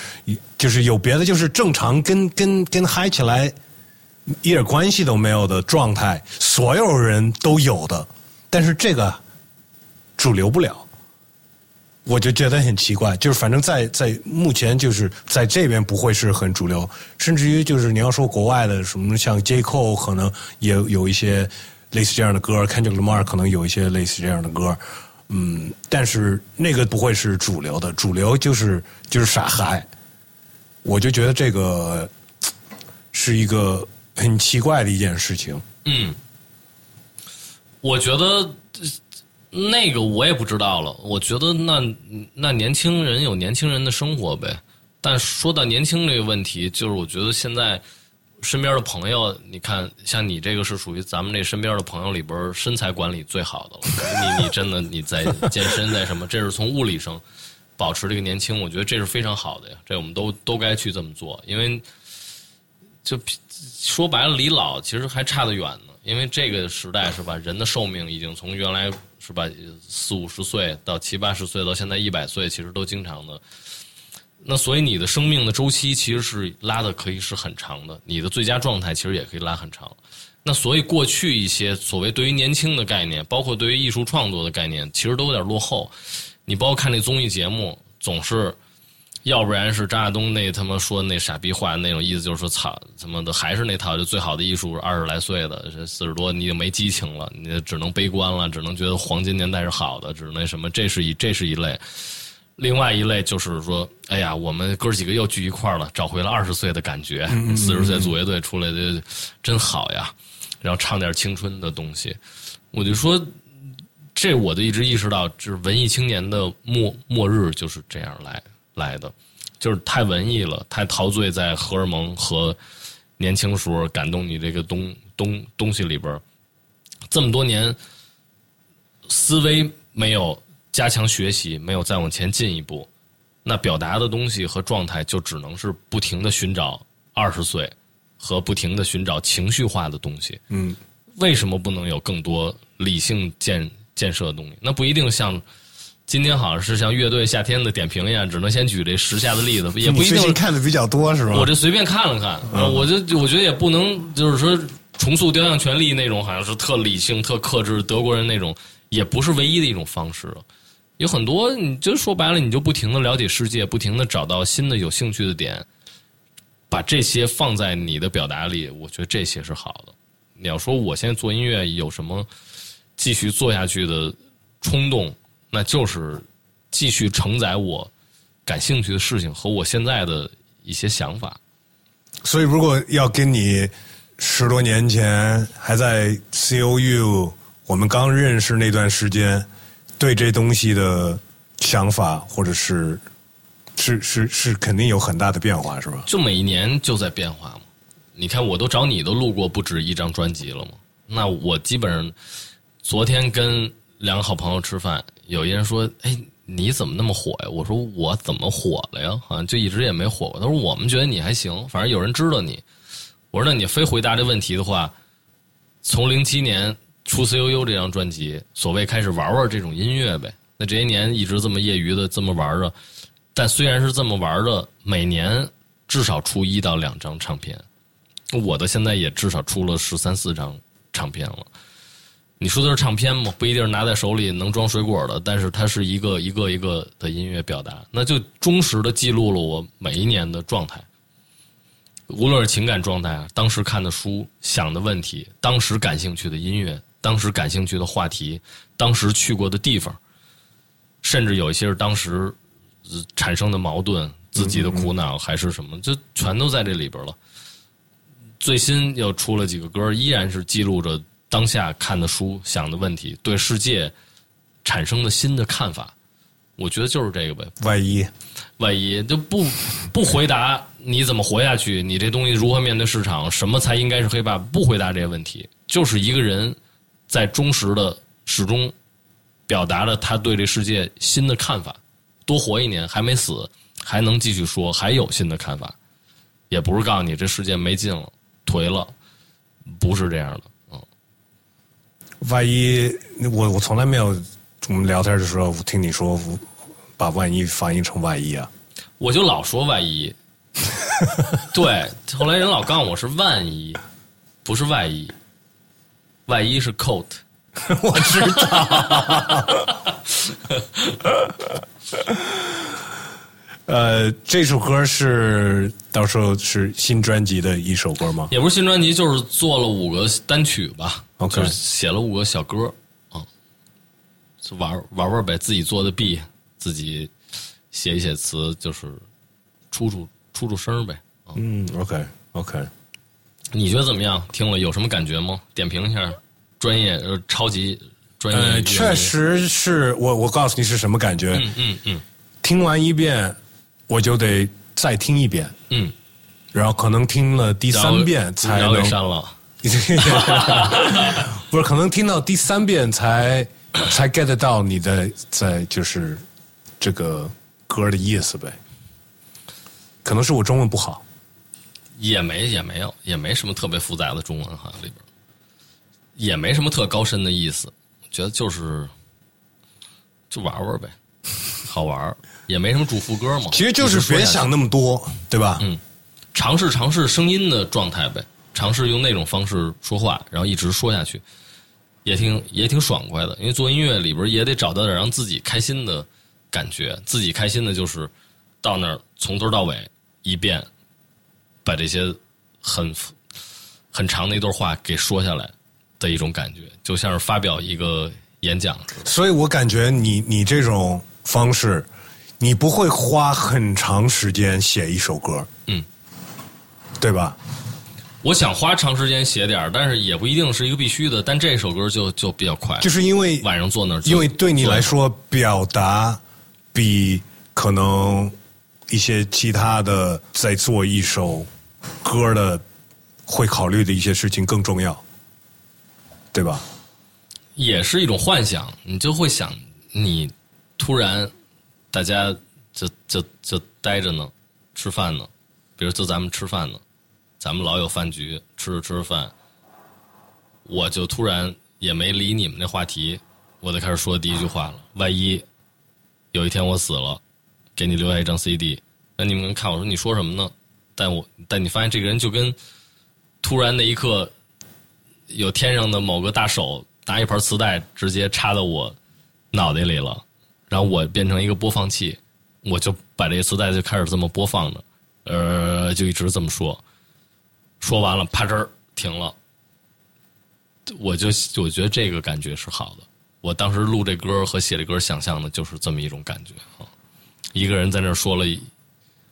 Speaker 1: 就是有别的就是正常跟跟跟嗨起来。一点关系都没有的状态，所有人都有的，但是这个主流不了，我就觉得很奇怪。就是反正在在目前就是在这边不会是很主流，甚至于就是你要说国外的什么像 J Cole 可能也有一些类似这样的歌，Kendrick Lamar 可能有一些类似这样的歌，嗯，但是那个不会是主流的，主流就是就是傻嗨。我就觉得这个是一个。很奇怪的一件事情。
Speaker 2: 嗯，我觉得那个我也不知道了。我觉得那那年轻人有年轻人的生活呗。但说到年轻这个问题，就是我觉得现在身边的朋友，你看，像你这个是属于咱们这身边的朋友里边身材管理最好的了。*laughs* 你你真的你在健身在什么？这是从物理上保持这个年轻，我觉得这是非常好的呀。这我们都都该去这么做，因为就。说白了，离老其实还差得远呢。因为这个时代是吧，人的寿命已经从原来是吧四五十岁到七八十岁，到现在一百岁，其实都经常的。那所以你的生命的周期其实是拉的可以是很长的，你的最佳状态其实也可以拉很长。那所以过去一些所谓对于年轻的概念，包括对于艺术创作的概念，其实都有点落后。你包括看那综艺节目，总是。要不然是张亚东那他妈说那傻逼话那种意思，就是说操他妈的还是那套，就最好的艺术二十来岁的，这四十多你就没激情了，你只能悲观了，只能觉得黄金年代是好的，只能那什么，这是一这是一类。另外一类就是说，哎呀，我们哥几个又聚一块了，找回了二十岁的感觉，四十岁组乐队出来的真好呀，然后唱点青春的东西，我就说，这我就一直意识到，就是文艺青年的末末日就是这样来。来的，就是太文艺了，太陶醉在荷尔蒙和年轻时候感动你这个东东东西里边这么多年思维没有加强学习，没有再往前进一步，那表达的东西和状态就只能是不停的寻找二十岁和不停的寻找情绪化的东西。
Speaker 1: 嗯，
Speaker 2: 为什么不能有更多理性建建设的东西？那不一定像。今天好像是像乐队夏天的点评一样，只能先举这时下的例子，也不一定
Speaker 1: 看的比较多是吧？
Speaker 2: 我这随便看了看，我就我觉得也不能就是说重塑雕像权力那种，好像是特理性、特克制德国人那种，也不是唯一的一种方式。有很多，你就说白了，你就不停的了解世界，不停的找到新的有兴趣的点，把这些放在你的表达里，我觉得这些是好的。你要说我现在做音乐有什么继续做下去的冲动？那就是继续承载我感兴趣的事情和我现在的一些想法。
Speaker 1: 所以，如果要跟你十多年前还在 C O U，我们刚认识那段时间，对这东西的想法，或者是是是是，肯定有很大的变化，是吧？
Speaker 2: 就每一年就在变化嘛。你看，我都找你都录过不止一张专辑了嘛。那我基本上昨天跟。两个好朋友吃饭，有一人说：“哎，你怎么那么火呀？”我说：“我怎么火了呀？好像就一直也没火过。”他说：“我们觉得你还行，反正有人知道你。”我说：“那你非回答这问题的话，从零七年出《C U U》这张专辑，所谓开始玩玩这种音乐呗。那这些年一直这么业余的这么玩着，但虽然是这么玩着，每年至少出一到两张唱片，我的现在也至少出了十三四张唱片了。”你说的是唱片吗？不一定是拿在手里能装水果的，但是它是一个一个一个的音乐表达，那就忠实的记录了我每一年的状态，无论是情感状态，当时看的书、想的问题、当时感兴趣的音乐、当时感兴趣的话题、当时去过的地方，甚至有一些是当时产生的矛盾、自己的苦恼还是什么，就全都在这里边了。最新又出了几个歌，依然是记录着当下看的书、想的问题，对世界产生的新的看法。我觉得就是这个呗。
Speaker 1: 万一
Speaker 2: 万一就不不回答你怎么活下去，你这东西如何面对市场，什么才应该是黑怕？不回答这些问题，就是一个人在忠实的始终表达了他对这世界新的看法。多活一年，还没死，还能继续说，还有新的看法，也不是告诉你这世界没劲了、颓了，不是这样的。嗯，
Speaker 1: 万一我我从来没有我们聊天的时候听你说把万一翻译成万一啊。
Speaker 2: 我就老说万一，*laughs* 对，后来人老告诉我是万一，不是外衣，外衣是 coat。*laughs*
Speaker 1: 我知道。*laughs* 呃，这首歌是到时候是新专辑的一首歌吗？
Speaker 2: 也不是新专辑，就是做了五个单曲吧。
Speaker 1: OK
Speaker 2: 就是写了五个小歌，嗯，就玩玩玩呗，自己做的 B，自己写一写词，就是出出出出声呗。嗯
Speaker 1: 嗯，OK OK。
Speaker 2: 你觉得怎么样？听了有什么感觉吗？点评一下，专业呃，超级专业
Speaker 1: 呃，确实是我我告诉你是什么感觉。
Speaker 2: 嗯嗯嗯
Speaker 1: 听完一遍，我就得再听一遍，
Speaker 2: 嗯，
Speaker 1: 然后可能听了第三遍才能，
Speaker 2: 删了。*laughs*
Speaker 1: 不是可能听到第三遍才才 get 到你的在就是这个歌的意思呗。可能是我中文不好，
Speaker 2: 也没也没有也没什么特别复杂的中文好像里边，也没什么特高深的意思，觉得就是就玩玩呗，好玩儿也没什么主副歌嘛。
Speaker 1: 其实就是别想那么多，对吧？
Speaker 2: 嗯尝试尝试声音的状态呗，尝试用那种方式说话，然后一直说下去，也挺也挺爽快的。因为做音乐里边也得找到点让自己开心的感觉，自己开心的就是到那儿从头到尾一遍把这些很很长的一段话给说下来的一种感觉，就像是发表一个演讲似的。
Speaker 1: 所以我感觉你你这种方式，你不会花很长时间写一首歌，
Speaker 2: 嗯，
Speaker 1: 对吧？
Speaker 2: 我想花长时间写点儿但是也不一定是一个必须的。但这首歌就就比较快，
Speaker 1: 就是因为
Speaker 2: 晚上坐那儿，
Speaker 1: 因为对你来说，表达比可能一些其他的在做一首歌的会考虑的一些事情更重要，对吧？
Speaker 2: 也是一种幻想，你就会想，你突然大家就就就待着呢，吃饭呢，比如就咱们吃饭呢，咱们老有饭局，吃着吃着饭，我就突然也没理你们那话题，我就开始说第一句话了。万一有一天我死了，给你留下一张 CD，那你们看我说你说什么呢？但我但你发现这个人就跟突然那一刻有天上的某个大手拿一盘磁带直接插到我脑袋里了，然后我变成一个播放器，我就把这个磁带就开始这么播放着，呃，就一直这么说，说完了，啪吱儿停了，我就我觉得这个感觉是好的。我当时录这歌和写这歌想象的就是这么一种感觉啊，一个人在那儿说了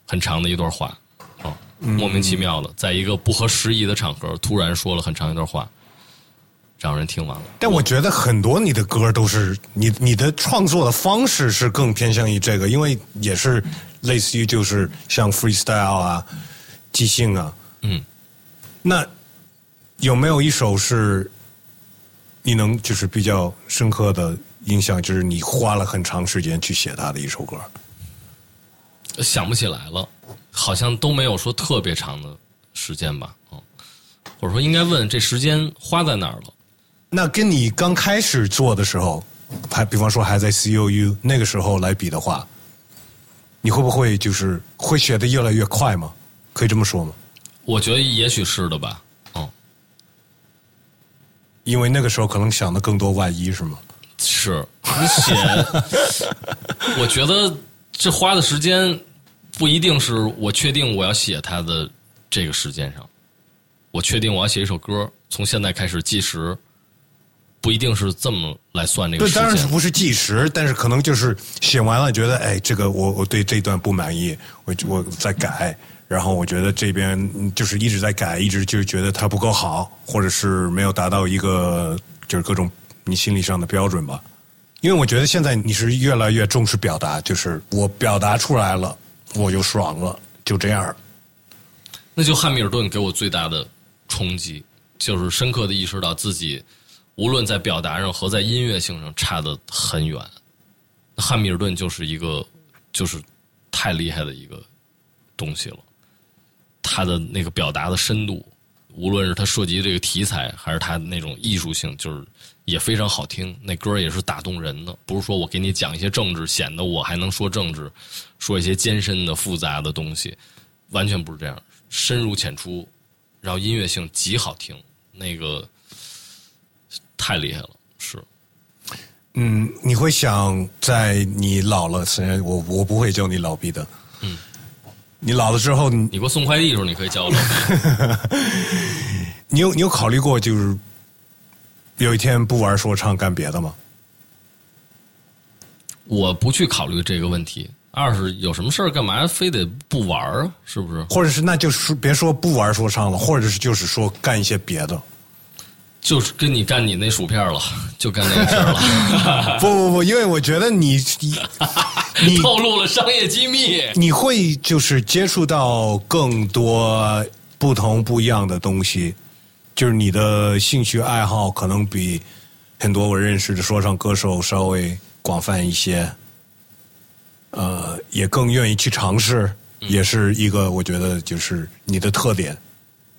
Speaker 2: 很长的一段话，啊，莫名其妙的，在一个不合时宜的场合突然说了很长一段话，让人听完了。
Speaker 1: 但我觉得很多你的歌都是你你的创作的方式是更偏向于这个，因为也是类似于就是像 freestyle 啊、即兴啊。
Speaker 2: 嗯，
Speaker 1: 那有没有一首是你能就是比较深刻的印象，就是你花了很长时间去写它的一首歌？
Speaker 2: 想不起来了，好像都没有说特别长的时间吧，嗯，或者说应该问这时间花在哪儿了？
Speaker 1: 那跟你刚开始做的时候，还比方说还在 C O U 那个时候来比的话，你会不会就是会写的越来越快吗？可以这么说吗？
Speaker 2: 我觉得也许是的吧，嗯，
Speaker 1: 因为那个时候可能想的更多万一是吗？
Speaker 2: 是而且，我觉得这花的时间不一定是我确定我要写它的这个时间上，我确定我要写一首歌，从现在开始计时，不一定是这么来算这个
Speaker 1: 对，当然是不是计时，但是可能就是写完了，觉得哎，这个我我对这段不满意，我我在改，然后我觉得这边嗯就是一直在改，一直就觉得它不够好，或者是没有达到一个就是各种你心理上的标准吧。因为我觉得现在你是越来越重视表达，就是我表达出来了，我就爽了，就这样。
Speaker 2: 那就汉密尔顿给我最大的冲击，就是深刻的意识到自己无论在表达上和在音乐性上差得很远。汉密尔顿就是一个就是太厉害的一个东西了，他的那个表达的深度，无论是他涉及这个题材，还是他那种艺术性，就是也非常好听。那歌也是打动人的，不是说我给你讲一些政治，显得我还能说政治，说一些艰深的、复杂的东西，完全不是这样，深入浅出，然后音乐性极好听，那个太厉害了，是。
Speaker 1: 嗯，你会想在你老了，虽然我我不会叫你老毕的，
Speaker 2: 嗯，
Speaker 1: 你老了之后，你
Speaker 2: 你给我送快递的时候，你可以叫我老毕。*laughs*
Speaker 1: 你有你有考虑过，就是有一天不玩说唱干别的吗？
Speaker 2: 我不去考虑这个问题。二是有什么事儿干嘛非得不玩儿啊？是不是？
Speaker 1: 或者是那就是别说不玩说唱了，或者是就是说干一些别的。
Speaker 2: 就是跟你干你那薯片了，*laughs* 就干那个事儿了。*laughs*
Speaker 1: 不不不，因为我觉得你你 *laughs* 你
Speaker 2: 透露了商业机密。
Speaker 1: 你会就是接触到更多不同不一样的东西，就是你的兴趣爱好可能比很多我认识的说唱歌手稍微广泛一些，呃，也更愿意去尝试，也是一个我觉得就是你的特点。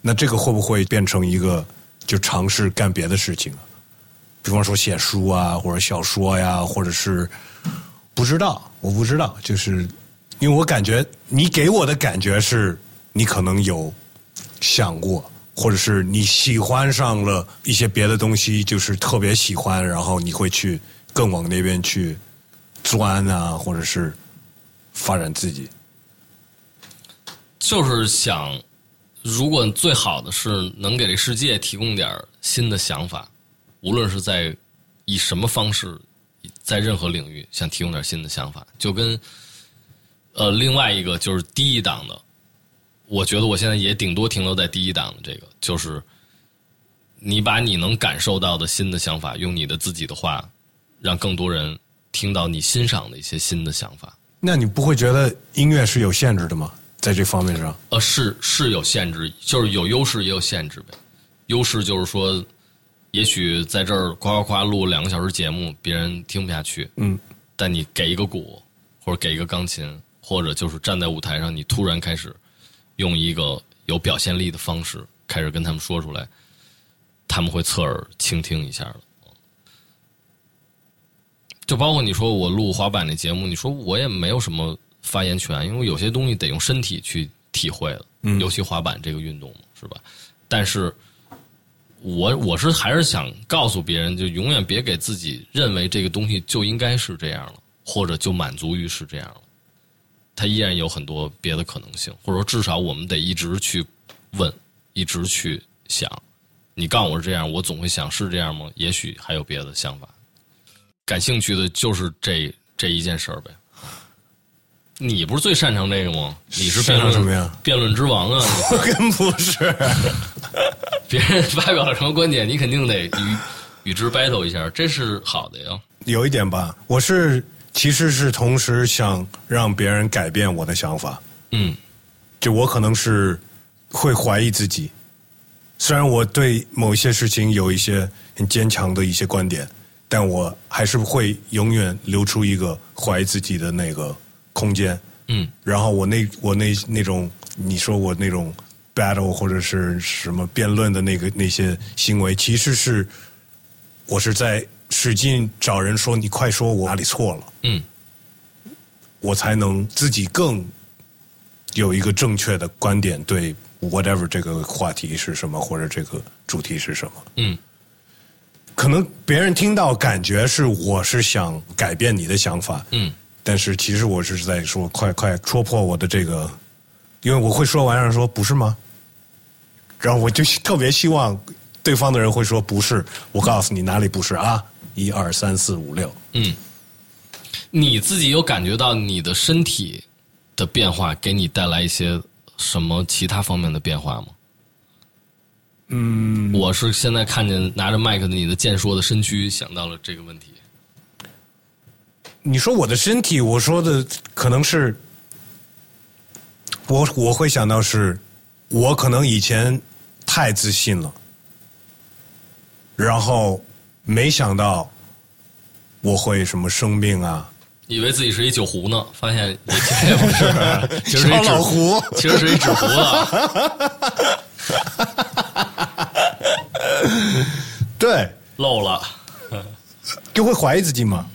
Speaker 1: 那这个会不会变成一个就尝试干别的事情啊？比方说写书啊，或者小说呀，或者是不知道，我不知道，就是因为我感觉你给我的感觉是你可能有想过，或者是你喜欢上了一些别的东西，就是特别喜欢，然后你会去更往那边去钻啊，或者是发展自己。
Speaker 2: 就是想，如果最好的是能给这世界提供点新的想法，无论是在以什么方式，在任何领域，想提供点新的想法，就跟呃另外一个就是低一档的，我觉得我现在也顶多停留在低一档的这个，就是你把你能感受到的新的想法，用你的自己的话，让更多人听到你欣赏的一些新的想法。
Speaker 1: 那你不会觉得音乐是有限制的吗？在这方面上，
Speaker 2: 呃，是是有限制，就是有优势也有限制呗。优势就是说，也许在这儿夸夸夸录两个小时节目，别人听不下去，
Speaker 1: 嗯，
Speaker 2: 但你给一个鼓，或者给一个钢琴，或者就是站在舞台上，你突然开始用一个有表现力的方式开始跟他们说出来，他们会侧耳倾听一下的。就包括你说我录滑板那节目，你说我也没有什么发言权，因为有些东西得用身体去体会的，
Speaker 1: 嗯
Speaker 2: 尤其滑板这个运动嘛，是吧？但是我我是还是想告诉别人，就永远别给自己认为这个东西就应该是这样了，或者就满足于是这样了。它依然有很多别的可能性，或者说至少我们得一直去问，一直去想。你告诉我是这样，我总会想是这样吗？也许还有别的想法。感兴趣的就是这这一件事儿呗。你不是最擅长这个吗？你是辩论
Speaker 1: 擅长什么呀
Speaker 2: 辩论之王啊！*laughs* 我
Speaker 1: 根不是。*laughs*
Speaker 2: 别人发表了什么观点，你肯定得与与之 battle 一下，这是好的呀。
Speaker 1: 有一点吧，我是其实是同时想让别人改变我的想法，
Speaker 2: 嗯
Speaker 1: 就我可能是会怀疑自己，虽然我对某一些事情有一些很坚强的一些观点，但我还是会永远留出一个怀疑自己的那个空间。
Speaker 2: 嗯。
Speaker 1: 然后我那我那那种你说我那种 battle 或者是什么辩论的那个那些行为，其实是我是在使劲找人说你快说我哪里错了，
Speaker 2: 嗯。
Speaker 1: 我才能自己更有一个正确的观点对 whatever 这个话题是什么或者这个主题是什么。
Speaker 2: 嗯。
Speaker 1: 可能别人听到感觉是我是想改变你的想法，
Speaker 2: 嗯
Speaker 1: 但是其实我是在说，快快戳破我的这个，因为我会说完然后说不是吗？然后我就特别希望对对方的人会说不是，我告诉你哪里不是啊？一二三四五六，
Speaker 2: 嗯，你自己有感觉到你的身体的变化给你带来一些什么其他方面的变化吗？
Speaker 1: 嗯，
Speaker 2: 我是现在看见拿着麦克的你的健硕的身躯，想到了这个问题。
Speaker 1: 你说我的身体，我说的可能是，我我会想到是，我可能以前太自信了，然后没想到我会什么生病啊，
Speaker 2: 以为自己是一酒壶呢，发现也 *laughs* 其实也不是，其实是一
Speaker 1: 小
Speaker 2: 纸
Speaker 1: 老胡
Speaker 2: 其实是一纸糊子，*laughs*
Speaker 1: 对，
Speaker 2: 漏了。
Speaker 1: 就会怀疑自己嘛。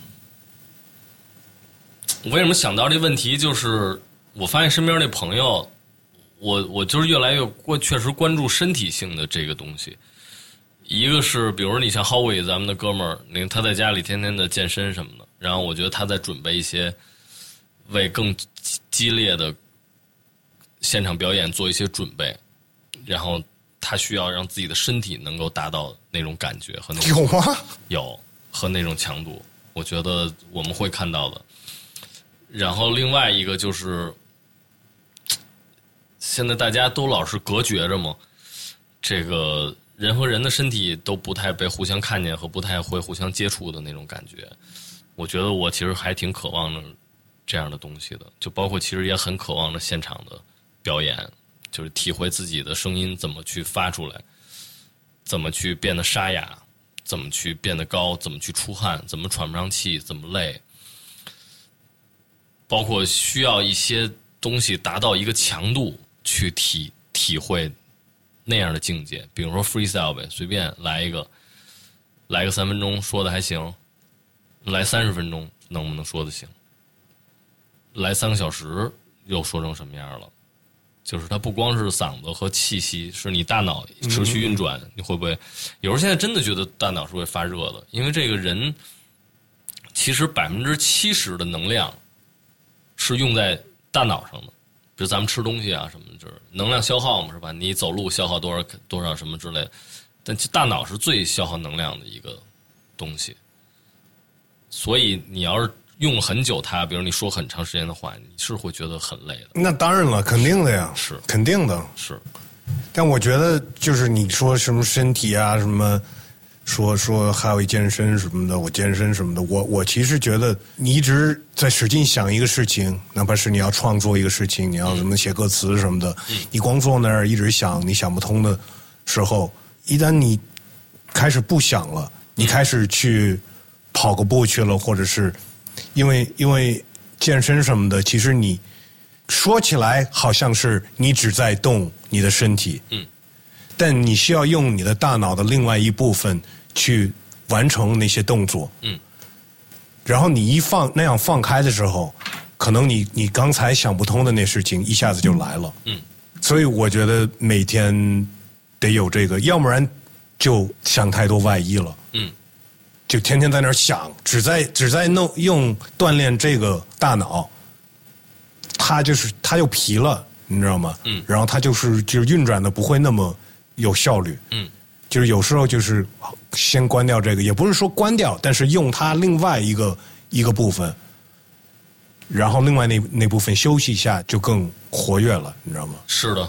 Speaker 2: 我为什么想到这问题？就是我发现身边那朋友，我我就是越来越关，确实关注身体性的这个东西。一个是，比如你像 Howie 咱们的哥们儿，那个他在家里天天的健身什么的，然后我觉得他在准备一些为更激激烈的现场表演做一些准备，然后他需要让自己的身体能够达到那种感觉和那种
Speaker 1: 有吗？
Speaker 2: 有和那种强度，我觉得我们会看到的。然后另外一个就是，现在大家都老是隔绝着嘛，这个人和人的身体都不太被互相看见和不太会互相接触的那种感觉。我觉得我其实还挺渴望着这样的东西的，就包括其实也很渴望着现场的表演，就是体会自己的声音怎么去发出来，怎么去变得沙哑，怎么去变得高，怎么去出汗，怎么喘不上气，怎么累，包括需要一些东西达到一个强度去体体会那样的境界。比如说 freestyle 呗，随便来一个，来个三分钟说的还行，来三十分钟能不能说的行？来三个小时又说成什么样了？就是它不光是嗓子和气息，是你大脑持续运转，你会不会？有时候现在真的觉得大脑是会发热的，因为这个人其实百分之七十的能量是用在大脑上的，比如咱们吃东西啊什么，就是能量消耗嘛，是吧？你走路消耗多少多少什么之类的，但其大脑是最消耗能量的一个东西，所以你要是用了很久它，比如你说很长时间的话，你是会觉得很累的，
Speaker 1: 那当然了，肯定的呀，
Speaker 2: 是
Speaker 1: 肯定的。
Speaker 2: 是。
Speaker 1: 但我觉得，就是你说什么身体啊，什么说说还有健身什么的，我健身什么的，我我其实觉得你一直在使劲想一个事情，哪怕是你要创作一个事情，你要怎么写歌词什么的，你光坐那儿一直想，你想不通的时候，一旦你开始不想了，你开始去跑个步去了，或者是因为因为健身什么的，其实你。说起来好像是你只在动你的身体，
Speaker 2: 嗯，
Speaker 1: 但你需要用你的大脑的另外一部分去完成那些动作，
Speaker 2: 嗯，
Speaker 1: 然后你一放那样放开的时候，可能你你刚才想不通的那事情一下子就来了，
Speaker 2: 嗯，
Speaker 1: 所以我觉得每天得有这个，要不然就想太多外衣了，
Speaker 2: 嗯，
Speaker 1: 就天天在那儿想，只在只在弄用锻炼这个大脑。他就是他就疲了，你知道吗？
Speaker 2: 嗯。
Speaker 1: 然后它就是就是运转的不会那么有效率。
Speaker 2: 嗯。
Speaker 1: 就是有时候就是先关掉这个，也不是说关掉，但是用它另外一个一个部分，然后另外那那部分休息一下，就更活跃了，你知道吗？
Speaker 2: 是的。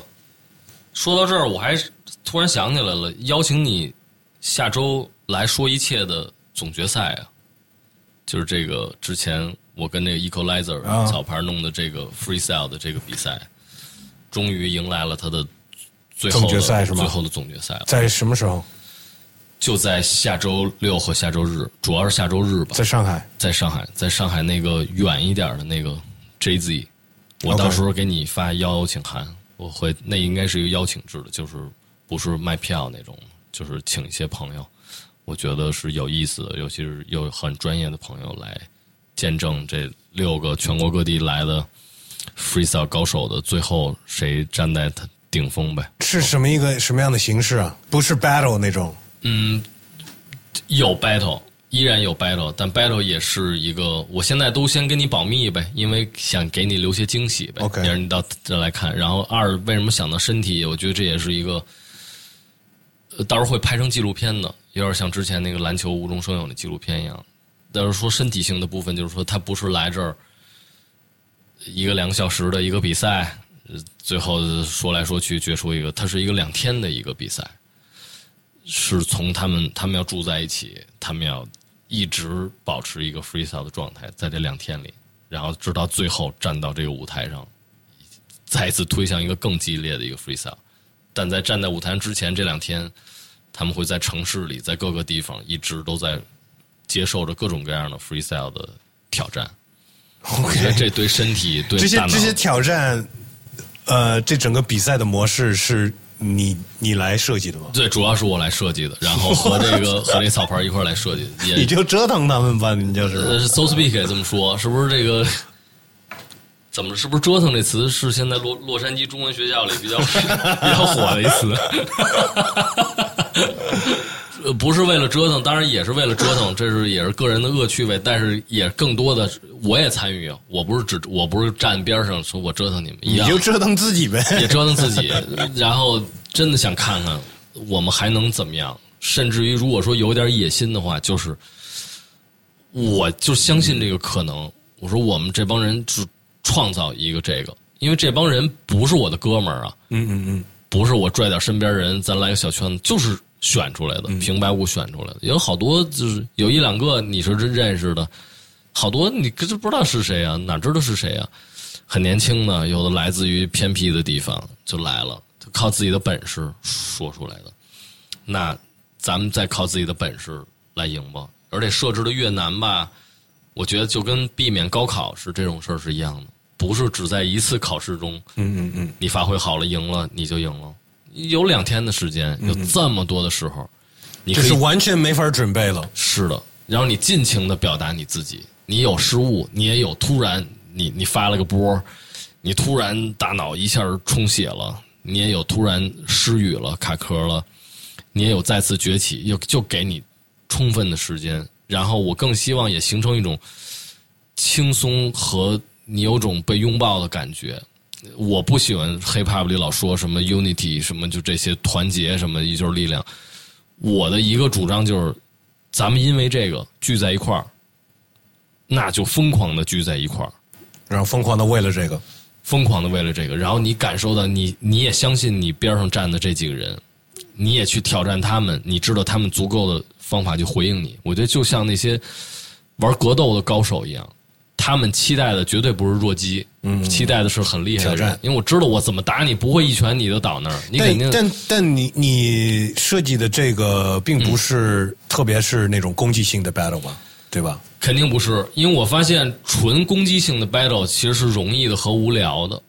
Speaker 2: 说到这儿，我还突然想起来了，邀请你下周来说一切的总决赛啊，就是这个之前。我跟那个 Equalizer 草牌弄的这个 Freestyle 的这个比赛，终于迎来了他的最后
Speaker 1: 总决赛是吗？
Speaker 2: 最后的总决赛了
Speaker 1: 在什么时候？
Speaker 2: 就在下周六和下周日，主要是下周日吧。
Speaker 1: 在上海，
Speaker 2: 在上海，在上海那个远一点的那个 JZ，我到时候给你发邀请函，我会那应该是一个邀请制的，就是不是卖票那种，就是请一些朋友，我觉得是有意思的，尤其是有很专业的朋友来。见证这六个全国各地来的 freestyle 高手的最后谁站在他顶峰呗？
Speaker 1: 是什么一个什么样的形式啊？不是 battle 那种？
Speaker 2: 嗯，有 battle，依然有 battle，但 battle 也是一个，我现在都先跟你保密呗，因为想给你留些惊喜呗。
Speaker 1: OK，
Speaker 2: 你到这来看。然后二，为什么想到身体？我觉得这也是一个，呃到时候会拍成纪录片的，有点像之前那个篮球无中生有的纪录片一样。但是说身体性的部分，就是说他不是来这儿一个两个小时的一个比赛，呃最后说来说去决出一个，它是一个两天的一个比赛，是从他们他们要住在一起，他们要一直保持一个 freestyle 的状态，在这两天里，然后直到最后站到这个舞台上，再一次推向一个更激烈的一个 freestyle。但在站在舞台上之前这两天，他们会在城市里，在各个地方一直都在接受着各种各样的 freestyle 的挑战。我觉得这对身体、对
Speaker 1: 这些这些挑战，呃，这整个比赛的模式是你你来设计的吗？
Speaker 2: 对，主要是我来设计的，然后和这个 *laughs* 和这草牌一块儿来设计的，也
Speaker 1: 你就折腾他们吧，你就是。
Speaker 2: 呃，so speak 也这么说，是不是这个？怎么是不是折腾这词是现在洛洛杉矶中文学校里比较 *laughs* 比较火的一词？*laughs* 呃，不是为了折腾，当然也是为了折腾，这是也是个人的恶趣味，但是也更多的我也参与啊，我不是只我不是站边上说我折腾你们一样，
Speaker 1: 你就折腾自己呗。
Speaker 2: 也折腾自己，然后真的想看看我们还能怎么样，甚至于如果说有点野心的话，就是我就相信这个可能。我说我们这帮人就创造一个这个，因为这帮人不是我的哥们儿啊，
Speaker 1: 嗯嗯嗯，
Speaker 2: 不是我拽点身边人，咱来个小圈子，就是选出来的，平白无故选出来的。有好多就是有一两个你是真认识的，好多你根本不知道是谁啊，哪知道是谁啊？很年轻的，有的来自于偏僻的地方就来了，就靠自己的本事说出来的。那咱们再靠自己的本事来赢吧。而且设置的越难吧，我觉得就跟避免高考是这种事儿是一样的，不是只在一次考试中，
Speaker 1: 嗯嗯嗯，
Speaker 2: 你发挥好了赢了你就赢了。有两天的时间，有这么多的时候，你可以
Speaker 1: 是完全没法准备了。
Speaker 2: 是的，然后你尽情的表达你自己，你有失误，你也有突然，你你发了个波，你突然大脑一下充血了，你也有突然失语了、卡壳了，你也有再次崛起，又就给你充分的时间。然后我更希望也形成一种轻松和你有种被拥抱的感觉。我不喜欢 hiphop 里老说什么 unity 什么就这些团结什么一就是力量。我的一个主张就是，咱们因为这个聚在一块儿，那就疯狂的聚在一块儿，
Speaker 1: 然后疯狂的为了这个，
Speaker 2: 疯狂的为了这个，然后你感受到你你也相信你边上站的这几个人，你也去挑战他们，你知道他们足够的方法去回应你。我觉得就像那些玩格斗的高手一样，他们期待的绝对不是弱鸡，嗯，期待的是很厉害的
Speaker 1: 挑战，
Speaker 2: 人因为我知道我怎么打你不会一拳你就倒那儿，你肯定
Speaker 1: 但但但你你设计的这个并不是，特别是那种攻击性的 battle 吧，对吧？
Speaker 2: 肯定不是，因为我发现纯攻击性的 battle 其实是容易的和无聊的，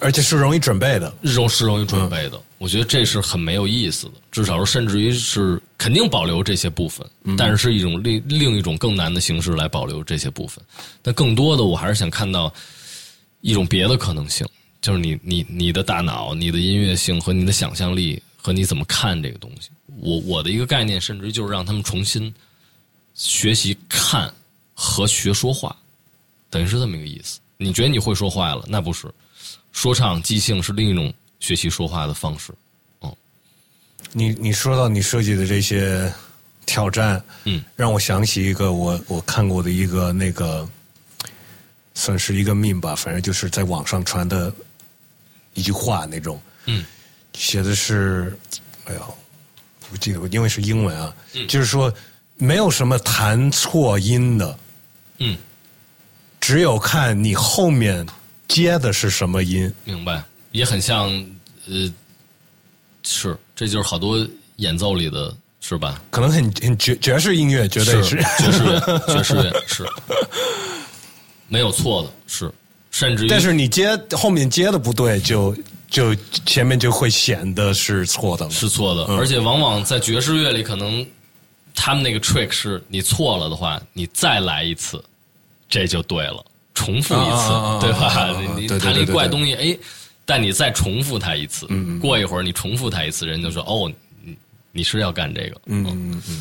Speaker 1: 而且是容易准备的。
Speaker 2: 容是容易准备的。我觉得这是很没有意思的，至少是甚至于是肯定保留这些部分，但是是一种另另一种更难的形式来保留这些部分。但更多的，我还是想看到一种别的可能性，就是你你你的大脑、你的音乐性和你的想象力和你怎么看这个东西。我我的一个概念，甚至于就是让他们重新学习看和学说话，等于是这么一个意思。你觉得你会说话了？那不是，说唱即兴是另一种学习说话的方式。
Speaker 1: 嗯你你说到你设计的这些挑战，
Speaker 2: 嗯，
Speaker 1: 让我想起一个我我看过的一个那个，算是一个 meme 吧，反正就是在网上传的一句话那种，
Speaker 2: 嗯，
Speaker 1: 写的是，哎呀，我记得因为是英文啊，
Speaker 2: 嗯。
Speaker 1: 就是说没有什么弹错音的，
Speaker 2: 嗯，
Speaker 1: 只有看你后面接的是什么音。
Speaker 2: 明白，也很像，呃，是，这就是好多演奏里的，是吧？
Speaker 1: 可能很很爵爵士音乐，绝对是。
Speaker 2: 爵士乐，爵士乐是 *laughs* 没有错的，是，甚至于，
Speaker 1: 但是你接后面接的不对，就就前面就会显得是错的了。
Speaker 2: 是错的，而且往往在爵士乐里，可能他们那个 trick 是你错了的话，你再来一次，这就对了，重复一次，
Speaker 1: 啊啊啊啊
Speaker 2: 对吧？
Speaker 1: 啊啊
Speaker 2: 你你
Speaker 1: 对对
Speaker 2: 弹了一
Speaker 1: 对对对
Speaker 2: 怪东西，哎，但你再重复它一次，过一会儿你重复它一次，人就说哦，你你是要干这个，
Speaker 1: 嗯嗯嗯，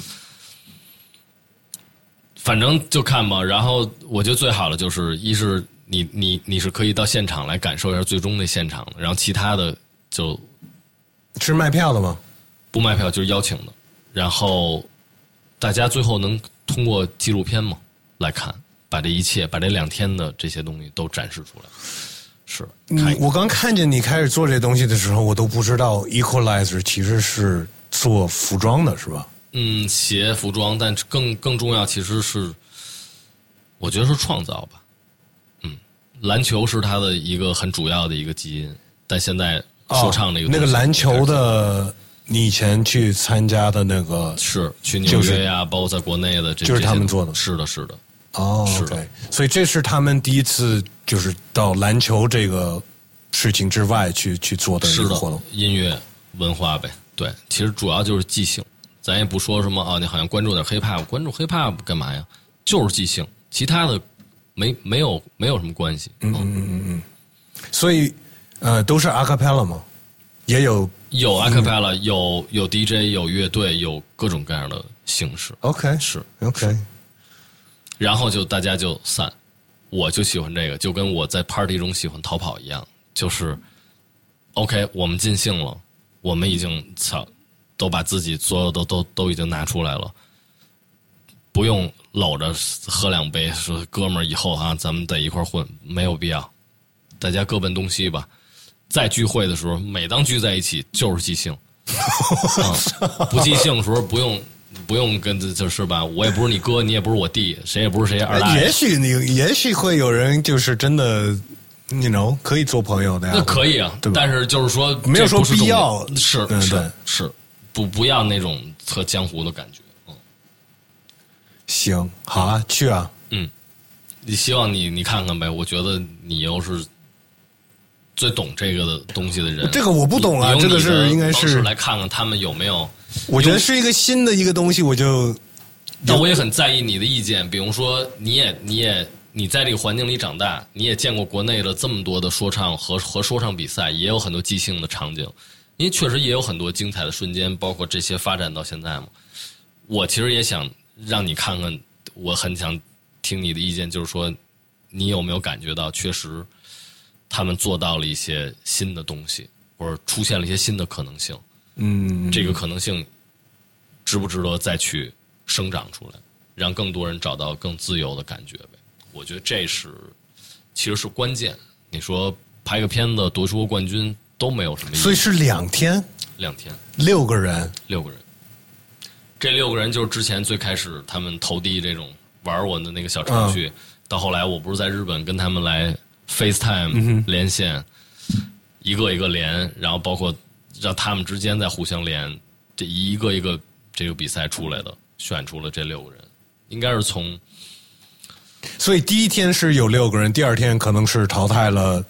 Speaker 2: 反正就看吧。然后我觉得最好的就是，一是你你你是可以到现场来感受一下最终的现场的，然后其他的就
Speaker 1: 是卖票的吗？
Speaker 2: 不卖票就是邀请的，然后大家最后能通过纪录片嘛来看，把这一切，把这两天的这些东西都展示出来。是，
Speaker 1: 你我刚看见你开始做这东西的时候，我都不知道 Equalizer 其实是做服装的，是吧？
Speaker 2: 嗯，鞋、服装，但更更重要其实是，我觉得是创造吧。嗯，篮球是他的一个很主要的一个基因，但现在说唱那个、
Speaker 1: 那个篮球的，你以前去参加的那个
Speaker 2: 是去纽约呀，包括在国内的这，
Speaker 1: 就是他们做的，
Speaker 2: 是的，是的。
Speaker 1: 哦，
Speaker 2: 是的，
Speaker 1: 所以这是他们第一次就是到篮球这个事情之外去去做的
Speaker 2: 是的
Speaker 1: 活动，
Speaker 2: 音乐文化呗。对，其实主要就是即兴，咱也不说什么啊，你好像关注点 hiphop，关注 hiphop 干嘛呀？就是即兴，其他的没没有没有什么关系。
Speaker 1: 嗯嗯嗯嗯嗯。所以呃，都是 acapella 吗？也有
Speaker 2: 有 acapella，有有 DJ，有乐队，有各种各样的形式。
Speaker 1: OK
Speaker 2: 是
Speaker 1: OK。
Speaker 2: 然后就大家就散，我就喜欢这个，就跟我在 party 中喜欢逃跑一样，就是，OK，我们尽兴了，我们已经操，都把自己所有的都都已经拿出来了，不用搂着喝两杯，说哥们儿以后啊，咱们在一块儿混，没有必要，大家各奔东西吧。在聚会的时候，每当聚在一起就是即兴，*laughs* 啊，不即兴的时候不用。不用跟就是吧，我也不是你哥，你也不是我弟，谁也不是谁二大
Speaker 1: 爷。也许你也许会有人就是真的，你 know 可以做朋友的呀。
Speaker 2: 那可以啊，
Speaker 1: 对吧？
Speaker 2: 但是就是说
Speaker 1: 没有说必要，
Speaker 2: 是是是，不不要那种特江湖的感觉。嗯，
Speaker 1: 行，好啊，去啊。
Speaker 2: 嗯，你希望你你看看呗，我觉得你又是最懂这个的东西的人。
Speaker 1: 这个我不懂啊，这个是应该是
Speaker 2: 来看看他们有没有。
Speaker 1: 我觉得是一个新的一个东西，我就，
Speaker 2: 但我也很在意你的意见。比如说，你也你也你在这个环境里长大，你也见过国内的这么多的说唱和和说唱比赛，也有很多即兴的场景，因为确实也有很多精彩的瞬间，包括这些发展到现在嘛。我其实也想让你看看，我很想听你的意见，就是说，你有没有感觉到，确实他们做到了一些新的东西，或者出现了一些新的可能性。
Speaker 1: 嗯，
Speaker 2: 这个可能性值不值得再去生长出来，让更多人找到更自由的感觉呗？我觉得这是其实是关键。你说拍个片子夺出个冠军都没有什么意思，
Speaker 1: 所以是两天，
Speaker 2: 两天，
Speaker 1: 六个人，
Speaker 2: 六个人。这六个人就是之前最开始他们投递这种玩我的那个小程序，
Speaker 1: 嗯、
Speaker 2: 到后来我不是在日本跟他们来 FaceTime 连线，
Speaker 1: 嗯、
Speaker 2: 一个一个连，然后包括。让他们之间再互相连，这一个一个这个比赛出来的，选出了这六个人，应该是从。
Speaker 1: 所以第一天是有六个人，第二天可能是淘汰了。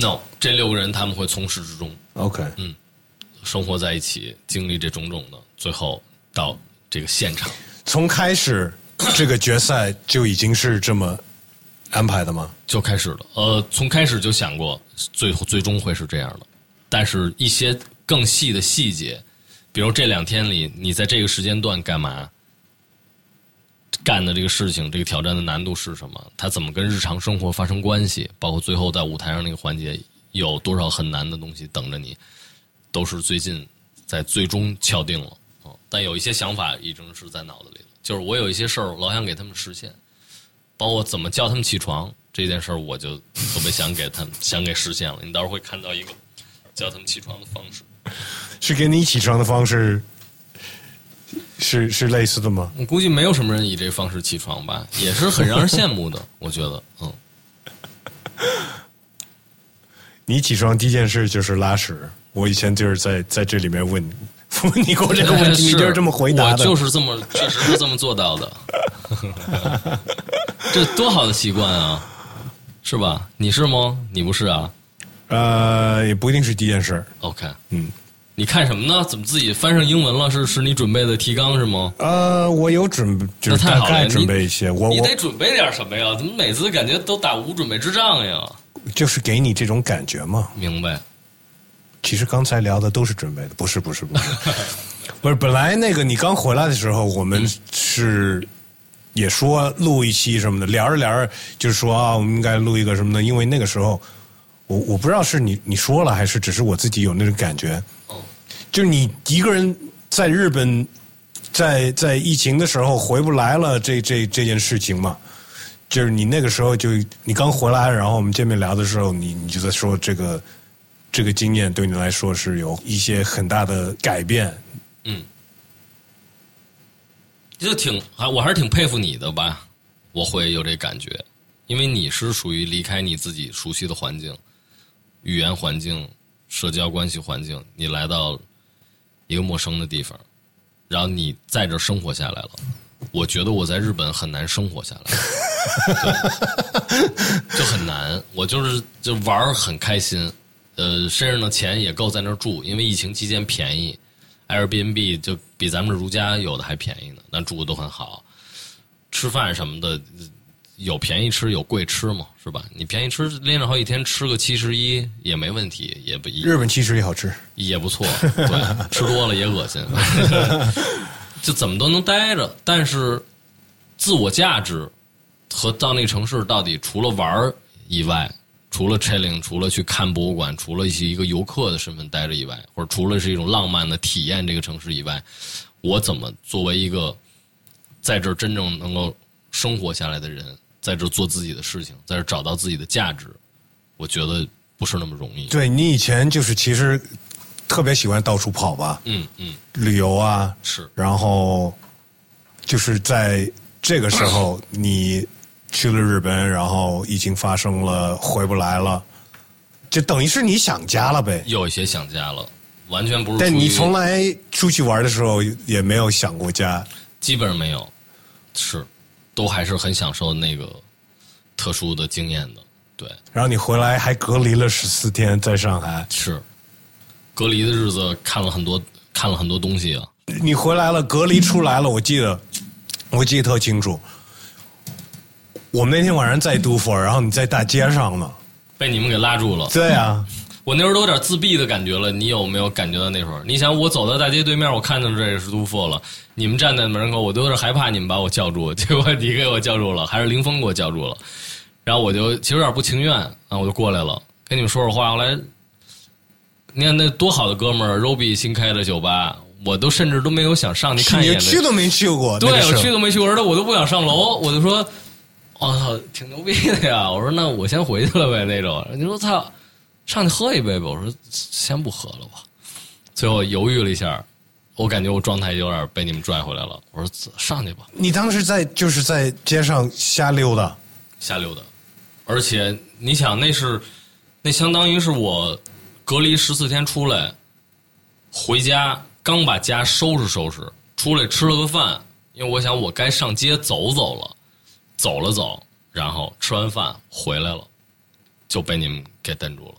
Speaker 2: No，这六个人他们会从始至终。
Speaker 1: OK，
Speaker 2: 嗯，生活在一起，经历这种种的，最后到这个现场。
Speaker 1: 从开始这个决赛就已经是这么安排的吗？
Speaker 2: 就开始了，呃，从开始就想过，最最终会是这样的。但是，一些更细的细节，比如这两天里，你在这个时间段干嘛，干的这个事情，这个挑战的难度是什么？它怎么跟日常生活发生关系？包括最后在舞台上那个环节，有多少很难的东西等着你，都是最近在最终敲定了。哦，但有一些想法已经是在脑子里了，就是我有一些事儿老想给他们实现，包括怎么叫他们起床这件事儿，我就特别想给他们 *laughs* 想给实现了。你到时候会看到一个。叫他们起床的方式，
Speaker 1: 是跟你起床的方式 *laughs* 是是类似的吗？
Speaker 2: 我估计没有什么人以这方式起床吧，也是很让人羡慕的。*laughs* 我觉得，嗯。
Speaker 1: 你起床第一件事就是拉屎，我以前就是在在这里面问 *laughs* 问你过这个问题，你就是这么回答
Speaker 2: 的，就是这么，确实是这么做到的。这多好的习惯啊，是吧？你是吗？你不是啊？
Speaker 1: 呃，也不一定是第一件事。
Speaker 2: OK，
Speaker 1: 嗯，
Speaker 2: 你看什么呢？怎么自己翻上英文了？是是你准备的提纲是吗？
Speaker 1: 呃，我有准备，就是大概准备一些。我
Speaker 2: 你得准备点什么呀？怎么每次感觉都打无准备之仗呀？
Speaker 1: 就是给你这种感觉嘛。
Speaker 2: 明白。
Speaker 1: 其实刚才聊的都是准备的，不是不是不是，*laughs* 不是。本来那个你刚回来的时候，我们是也说录一期什么的，聊着聊着就是说啊，我们应该录一个什么的，因为那个时候。我我不知道是你你说了还是只是我自己有那种感觉，就是你一个人在日本，在在疫情的时候回不来了，这这这件事情嘛，就是你那个时候就你刚回来，然后我们见面聊的时候，你你就在说这个这个经验对你来说是有一些很大的改变。
Speaker 2: 嗯，就挺还我还是挺佩服你的吧，我会有这感觉，因为你是属于离开你自己熟悉的环境、语言环境、社交关系环境，你来到一个陌生的地方，然后你在这生活下来了。我觉得我在日本很难生活下来，就很难。我就是就玩很开心，呃，身上的钱也够在那儿住，因为疫情期间便宜。Airbnb 就比咱们如家有的还便宜呢，那住的都很好，吃饭什么的有便宜吃有贵吃嘛，是吧？你便宜吃连着好几天吃个七十一也没问题，也不
Speaker 1: 日本七十一好吃
Speaker 2: 也不错，对，*laughs* 吃多了也恶心，*laughs* 就怎么都能待着。但是自我价值和到那个城市到底除了玩以外。除了 chilling，除了去看博物馆，除了一个游客的身份待着以外，或者除了是一种浪漫的体验这个城市以外，我怎么作为一个在这儿真正能够生活下来的人，在这做自己的事情，在这找到自己的价值，我觉得不是那么容易。
Speaker 1: 对你以前就是其实特别喜欢到处跑吧，
Speaker 2: 嗯嗯，
Speaker 1: 旅游啊
Speaker 2: 是，
Speaker 1: 然后就是在这个时候你。去了日本，然后疫情发生了，回不来了，就等于是你想家了呗。
Speaker 2: 有一些想家了，完全不是。
Speaker 1: 但你从来出去玩的时候也没有想过家，
Speaker 2: 基本上没有，是，都还是很享受那个特殊的经验的。对。
Speaker 1: 然后你回来还隔离了十四天，在上海
Speaker 2: 是，隔离的日子看了很多，看了很多东西啊。
Speaker 1: 你回来了，隔离出来了，我记得，我记得特清楚。我们那天晚上在杜佛，然后你在大街上呢，
Speaker 2: 被你们给拉住了。
Speaker 1: 对啊，
Speaker 2: 我那时候都有点自闭的感觉了。你有没有感觉到那时候？你想，我走到大街对面，我看到这也是杜甫了。你们站在门口，我都有点害怕，你们把我叫住，结果你给我叫住了，还是林峰给我叫住了。然后我就其实有点不情愿啊，我就过来了，跟你们说说话。后来，你看那多好的哥们儿，Roby 新开的酒吧，我都甚至都没有想上去看一眼。
Speaker 1: 去都没去过，
Speaker 2: 对我去都没去过，而且我都不想上楼，我就说。我操，挺牛逼的呀！我说那我先回去了呗，那种。你说操，上去喝一杯吧。我说先不喝了吧。最后犹豫了一下，我感觉我状态有点被你们拽回来了。我说上去吧。
Speaker 1: 你当时在就是在街上瞎溜达，
Speaker 2: 瞎溜达。而且你想，那是那相当于是我隔离十四天出来，回家刚把家收拾收拾，出来吃了个饭，因为我想我该上街走走了。走了走，然后吃完饭回来了，就被你们给逮住了。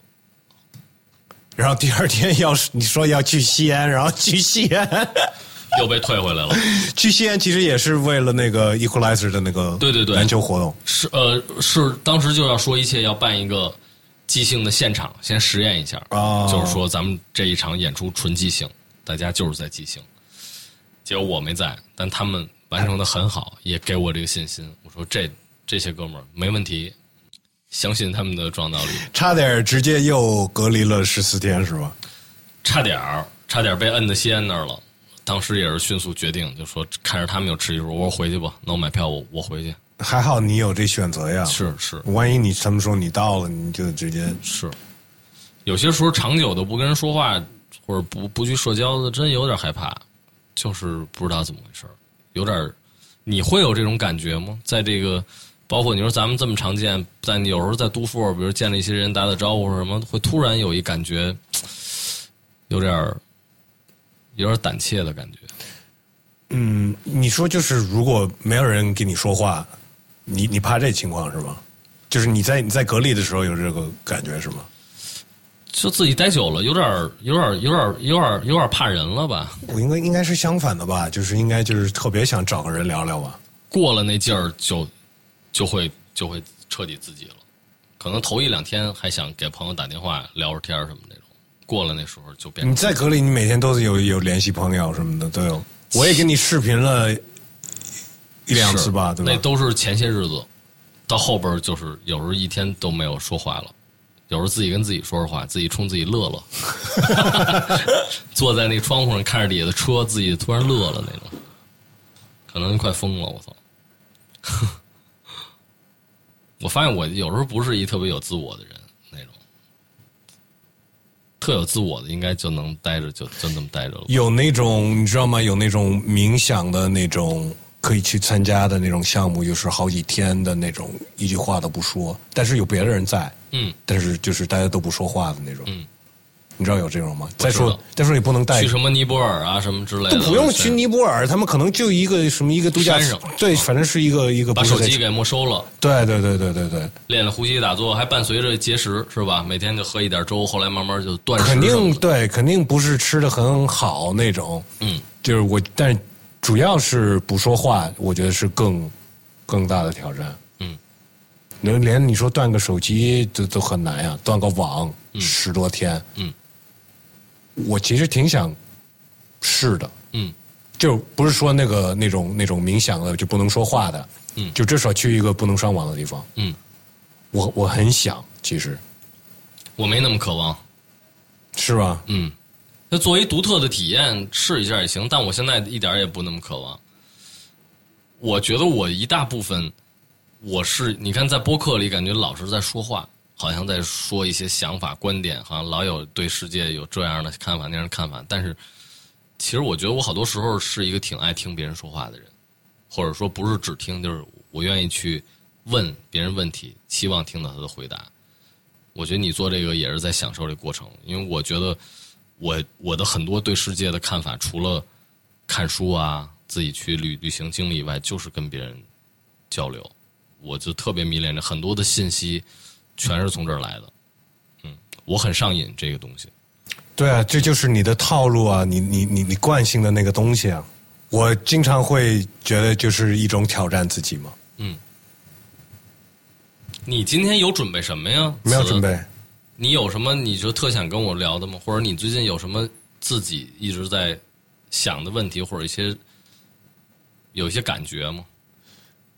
Speaker 1: 然后第二天要是你说要去西安，然后去西安 *laughs*
Speaker 2: 又被退回来了。
Speaker 1: 去西安其实也是为了那个 Equalizer 的那个
Speaker 2: 对对对
Speaker 1: 篮球活动。
Speaker 2: 是呃是当时就要说一切要办一个即兴的现场，先实验一下
Speaker 1: 啊，
Speaker 2: 就是说咱们这一场演出纯即兴，大家就是在即兴。结果我没在，但他们。完成的很好，也给我这个信心。我说这这些哥们儿没问题，相信他们的创造力。
Speaker 1: 差点直接又隔离了十四天是吧？
Speaker 2: 差点儿，差点被摁在西安那儿了。当时也是迅速决定，就说看着他们有迟疑，我说回去吧，那我买票，我我回去。
Speaker 1: 还好你有这选择呀。
Speaker 2: 是是，
Speaker 1: 万一你他们说你到了，你就直接
Speaker 2: 是。有些时候长久的不跟人说话，或者不不去社交的，真有点害怕，就是不知道怎么回事儿。有点你会有这种感觉吗？在这个，包括你说咱们这么常见，但有时候在都富，比如见了一些人打打招呼什么，会突然有一感觉，有点有点胆怯的感觉。
Speaker 1: 嗯，你说就是如果没有人跟你说话，你你怕这情况是吗？就是你在你在隔离的时候有这个感觉是吗？
Speaker 2: 就自己待久了，有点有点有点有点有点怕人了吧？
Speaker 1: 我应该应该是相反的吧，就是应该就是特别想找个人聊聊吧。
Speaker 2: 过了那劲儿，就就会就会彻底自己了。可能头一两天还想给朋友打电话聊会天什么那种，过了那时候就变。
Speaker 1: 你在隔离，你每天都是有有联系朋友什么的都有。我也跟你视频了一两次吧，对吧？
Speaker 2: 那都是前些日子，到后边就是有时候一天都没有说话了。有时候自己跟自己说说话，自己冲自己乐乐，*laughs* 坐在那窗户上看着底下的车，自己突然乐了那种，可能快疯了，我操！我发现我有时候不是一特别有自我的人，那种特有自我的，应该就能待着，就就那么待着了。
Speaker 1: 有那种你知道吗？有那种冥想的那种可以去参加的那种项目，就是好几天的那种，一句话都不说，但是有别的人在，
Speaker 2: 嗯
Speaker 1: 但是就是大家都不说话的那种。
Speaker 2: 嗯，
Speaker 1: 你知道有这种吗？再说再说你不能带
Speaker 2: 去什么尼泊尔啊什么之类的，
Speaker 1: 都不用去尼泊尔，他们可能就一个什么一个度假
Speaker 2: 山上
Speaker 1: 对，反正是一个一个
Speaker 2: 把手机给没收了。
Speaker 1: 对对对对对对，
Speaker 2: 练练呼吸打坐，还伴随着节食，是吧？每天就喝一点粥，后来慢慢就断食
Speaker 1: 肯。定对，肯定不是吃的很好那种。
Speaker 2: 嗯，
Speaker 1: 就是我，但是主要是不说话，我觉得是更更大的挑战。
Speaker 2: 嗯，
Speaker 1: 连连你说断个手机都都很难呀，断个网、十多天。
Speaker 2: 嗯，
Speaker 1: 我其实挺想试的，
Speaker 2: 嗯
Speaker 1: 就不是说那个那种那种冥想的就不能说话的，
Speaker 2: 嗯
Speaker 1: 就至少去一个不能上网的地方。
Speaker 2: 嗯，
Speaker 1: 我我很想，其实
Speaker 2: 我没那么渴望。
Speaker 1: 是吧？
Speaker 2: 嗯，那作为独特的体验试一下也行，但我现在一点也不那么渴望。我觉得我一大部分我是你看在播客里感觉老是在说话，好像在说一些想法观点，好像老有对世界有这样的看法那样的看法，但是其实我觉得我好多时候是一个挺爱听别人说话的人，或者说不是只听，就是我愿意去问别人问题，希望听到他的回答。我觉得你做这个也是在享受这过程，因为我觉得我我的很多对世界的看法，除了看书啊、自己去旅旅行经历以外，就是跟别人交流。我就特别迷恋着很多的信息，全是从这儿来的。嗯，我很上瘾这个东西。
Speaker 1: 对啊，这就是你的套路啊，你你你你惯性的那个东西啊。我经常会觉得就是一种挑战自己嘛，嗯
Speaker 2: 你今天有准备什么呀？
Speaker 1: 没有准备。
Speaker 2: 你有什么你就特想跟我聊的吗？或者你最近有什么自己一直在想的问题，或者一些有一些感觉吗？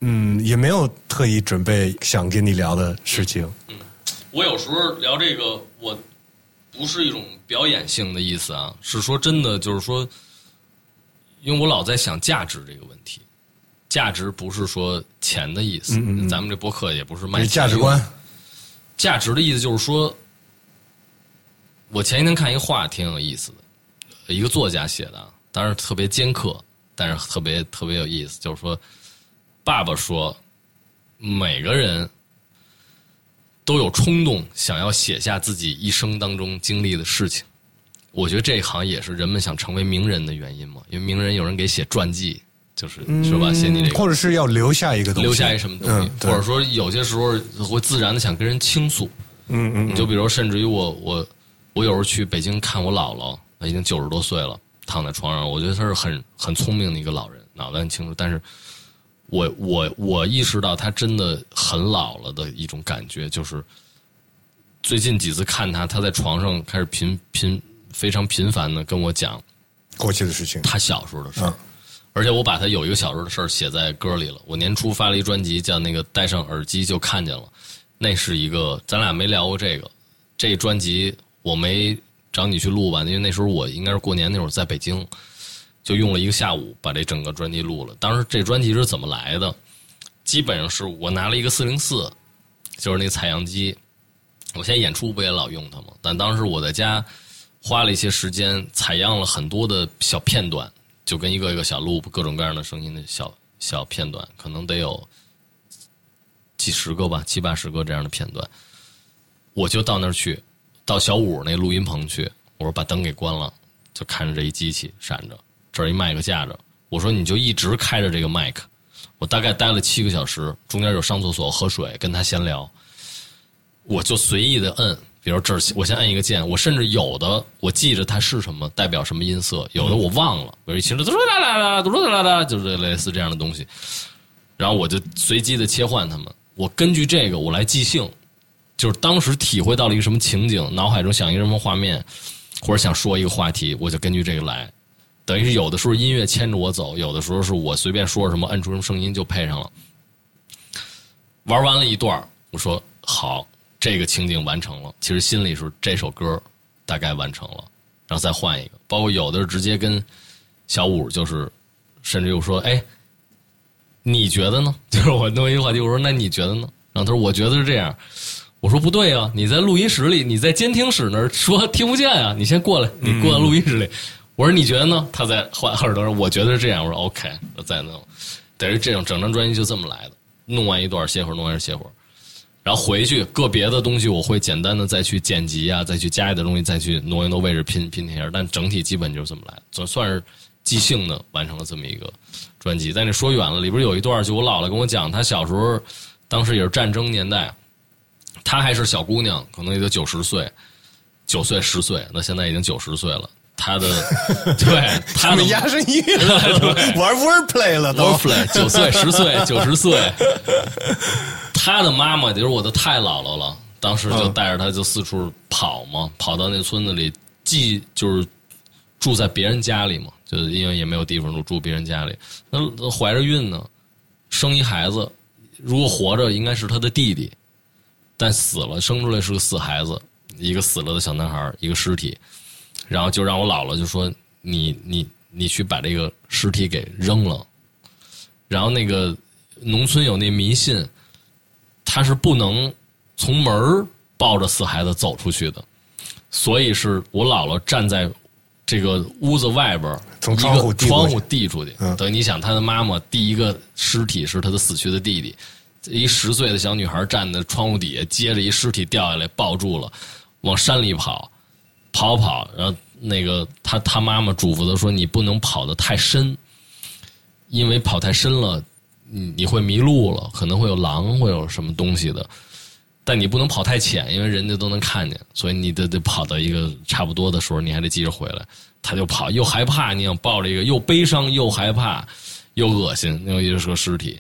Speaker 1: 嗯，也没有特意准备想跟你聊的事情。
Speaker 2: 嗯我有时候聊这个，我不是一种表演性的意思啊，是说真的，就是说，因为我老在想价值这个问题。价值不是说钱的意思，
Speaker 1: 嗯嗯嗯
Speaker 2: 咱们这博客也不是卖
Speaker 1: 价值观。
Speaker 2: 价值的意思就是说，我前一天看一个话挺有意思的，一个作家写的啊，当然特别尖刻，但是特别特别有意思。就是说，爸爸说，每个人都有冲动想要写下自己一生当中经历的事情。我觉得这一行也是人们想成为名人的原因嘛，因为名人有人给写传记，就是是吧？写你这个
Speaker 1: 嗯或者是要留下一个东西，
Speaker 2: 留下一什么东西，
Speaker 1: 嗯，
Speaker 2: 或者说有些时候会自然的想跟人倾诉。
Speaker 1: 嗯嗯，
Speaker 2: 就比如甚至于我我我有时候去北京看我姥姥，她已经九十多岁了，躺在床上，我觉得她是很很聪明的一个老人，脑袋很清楚，但是我我我意识到他真的很老了的一种感觉，就是最近几次看他，他在床上开始频频非常频繁的跟我讲
Speaker 1: 过去的事情。
Speaker 2: 他小时候的事儿。
Speaker 1: 嗯
Speaker 2: 而且我把他有一个小时候的事儿写在歌里了。我年初发了一专辑，叫那个戴上耳机就看见了，那是一个咱俩没聊过这个。这专辑我没找你去录吧，因为那时候我应该是过年那会儿在北京，就用了一个下午把这整个专辑录了。当时这专辑是怎么来的？基本上是我拿了一个四零四，就是那采样机。我现在演出不也老用它吗？但当时我在家花了一些时间采样了很多的小片段，就跟一个一个小 loop 各种各样的声音的小小片段，可能得有几十个吧，七八十个这样的片段。我就到那儿去，到小五那录音棚去，我说把灯给关了，就看着这一机器闪着，这儿一麦克架着，我说你就一直开着这个麦克。我大概待了七个小时，中间有上厕所、喝水、跟他闲聊，我就随意的摁，比如这儿我先摁一个键，我甚至有的我记着它是什么，代表什么音色，有的我忘了，比如其实嘟啦啦啦，嘟啦啦啦，就是类似这样的东西，然后我就随机的切换它们，我根据这个我来即兴，就是当时体会到了一个什么情景，脑海中想一个什么画面，或者想说一个话题，我就根据这个来。等于是有的时候音乐牵着我走，有的时候是我随便说什么，摁出什么声音就配上了。玩完了一段我说好，这个情景完成了，其实心里是这首歌大概完成了，然后再换一个。包括有的是直接跟小五就是，甚至又说：“哎，你觉得呢？” *laughs* 就是我弄一个话题，我说：“那你觉得呢？”然后他说：“我觉得是这样。”我说：“不对啊，你在录音室里，你在监听室那儿说听不见啊，你先过来，你过到录音室里。我说：“你觉得呢？”他在换耳朵上，我觉得是这样。我说：“OK，我再弄。”等于这种整张专辑就这么来的，弄完一段歇会儿，弄完歇会儿。然后回去个别的东西我会简单的再去剪辑啊，再去加一点东西，再去挪一挪位置拼拼贴，但整体基本就是这么来，总算是即兴的完成了这么一个专辑。但是说远了，里边有一段就我姥姥跟我讲，她小时候当时也是战争年代，她还是小姑娘，可能也就九十岁，九岁十岁，那现在已经九十岁了。她的对他的 *laughs*
Speaker 1: 们押上音乐了，*laughs* *laughs* 玩 wordplay 了都。
Speaker 2: 九岁、十岁、九十岁，他的妈妈就是我的太姥姥了。当时就带着他就四处跑嘛，跑到那村子里，既就是住在别人家里嘛，就是因为也没有地方住，住别人家里。那怀着孕呢，生一孩子，如果活着应该是他的弟弟，但死了，生出来是个死孩子，一个死了的小男孩，一个尸体。然后就让我姥姥就说：“你你你去把这个尸体给扔了。”然后那个农村有那迷信，他是不能从门儿抱着死孩子走出去的，所以是我姥姥站在这个屋子外边儿，
Speaker 1: 从窗户
Speaker 2: 窗户递出去。等于你想，他的妈妈第一个尸体是他的死去的弟弟，一十岁的小女孩站在窗户底下，接着一尸体掉下来，抱住了，往山里跑，跑跑，然后那个他他妈妈嘱咐他说：“你不能跑得太深，因为跑太深了，你你会迷路了，可能会有狼，会有什么东西的。但你不能跑太浅，因为人家都能看见，所以你得得跑到一个差不多的时候，你还得接着回来。他就跑，又害怕，你想抱着一个又悲伤又害怕又恶心，因为是个尸体，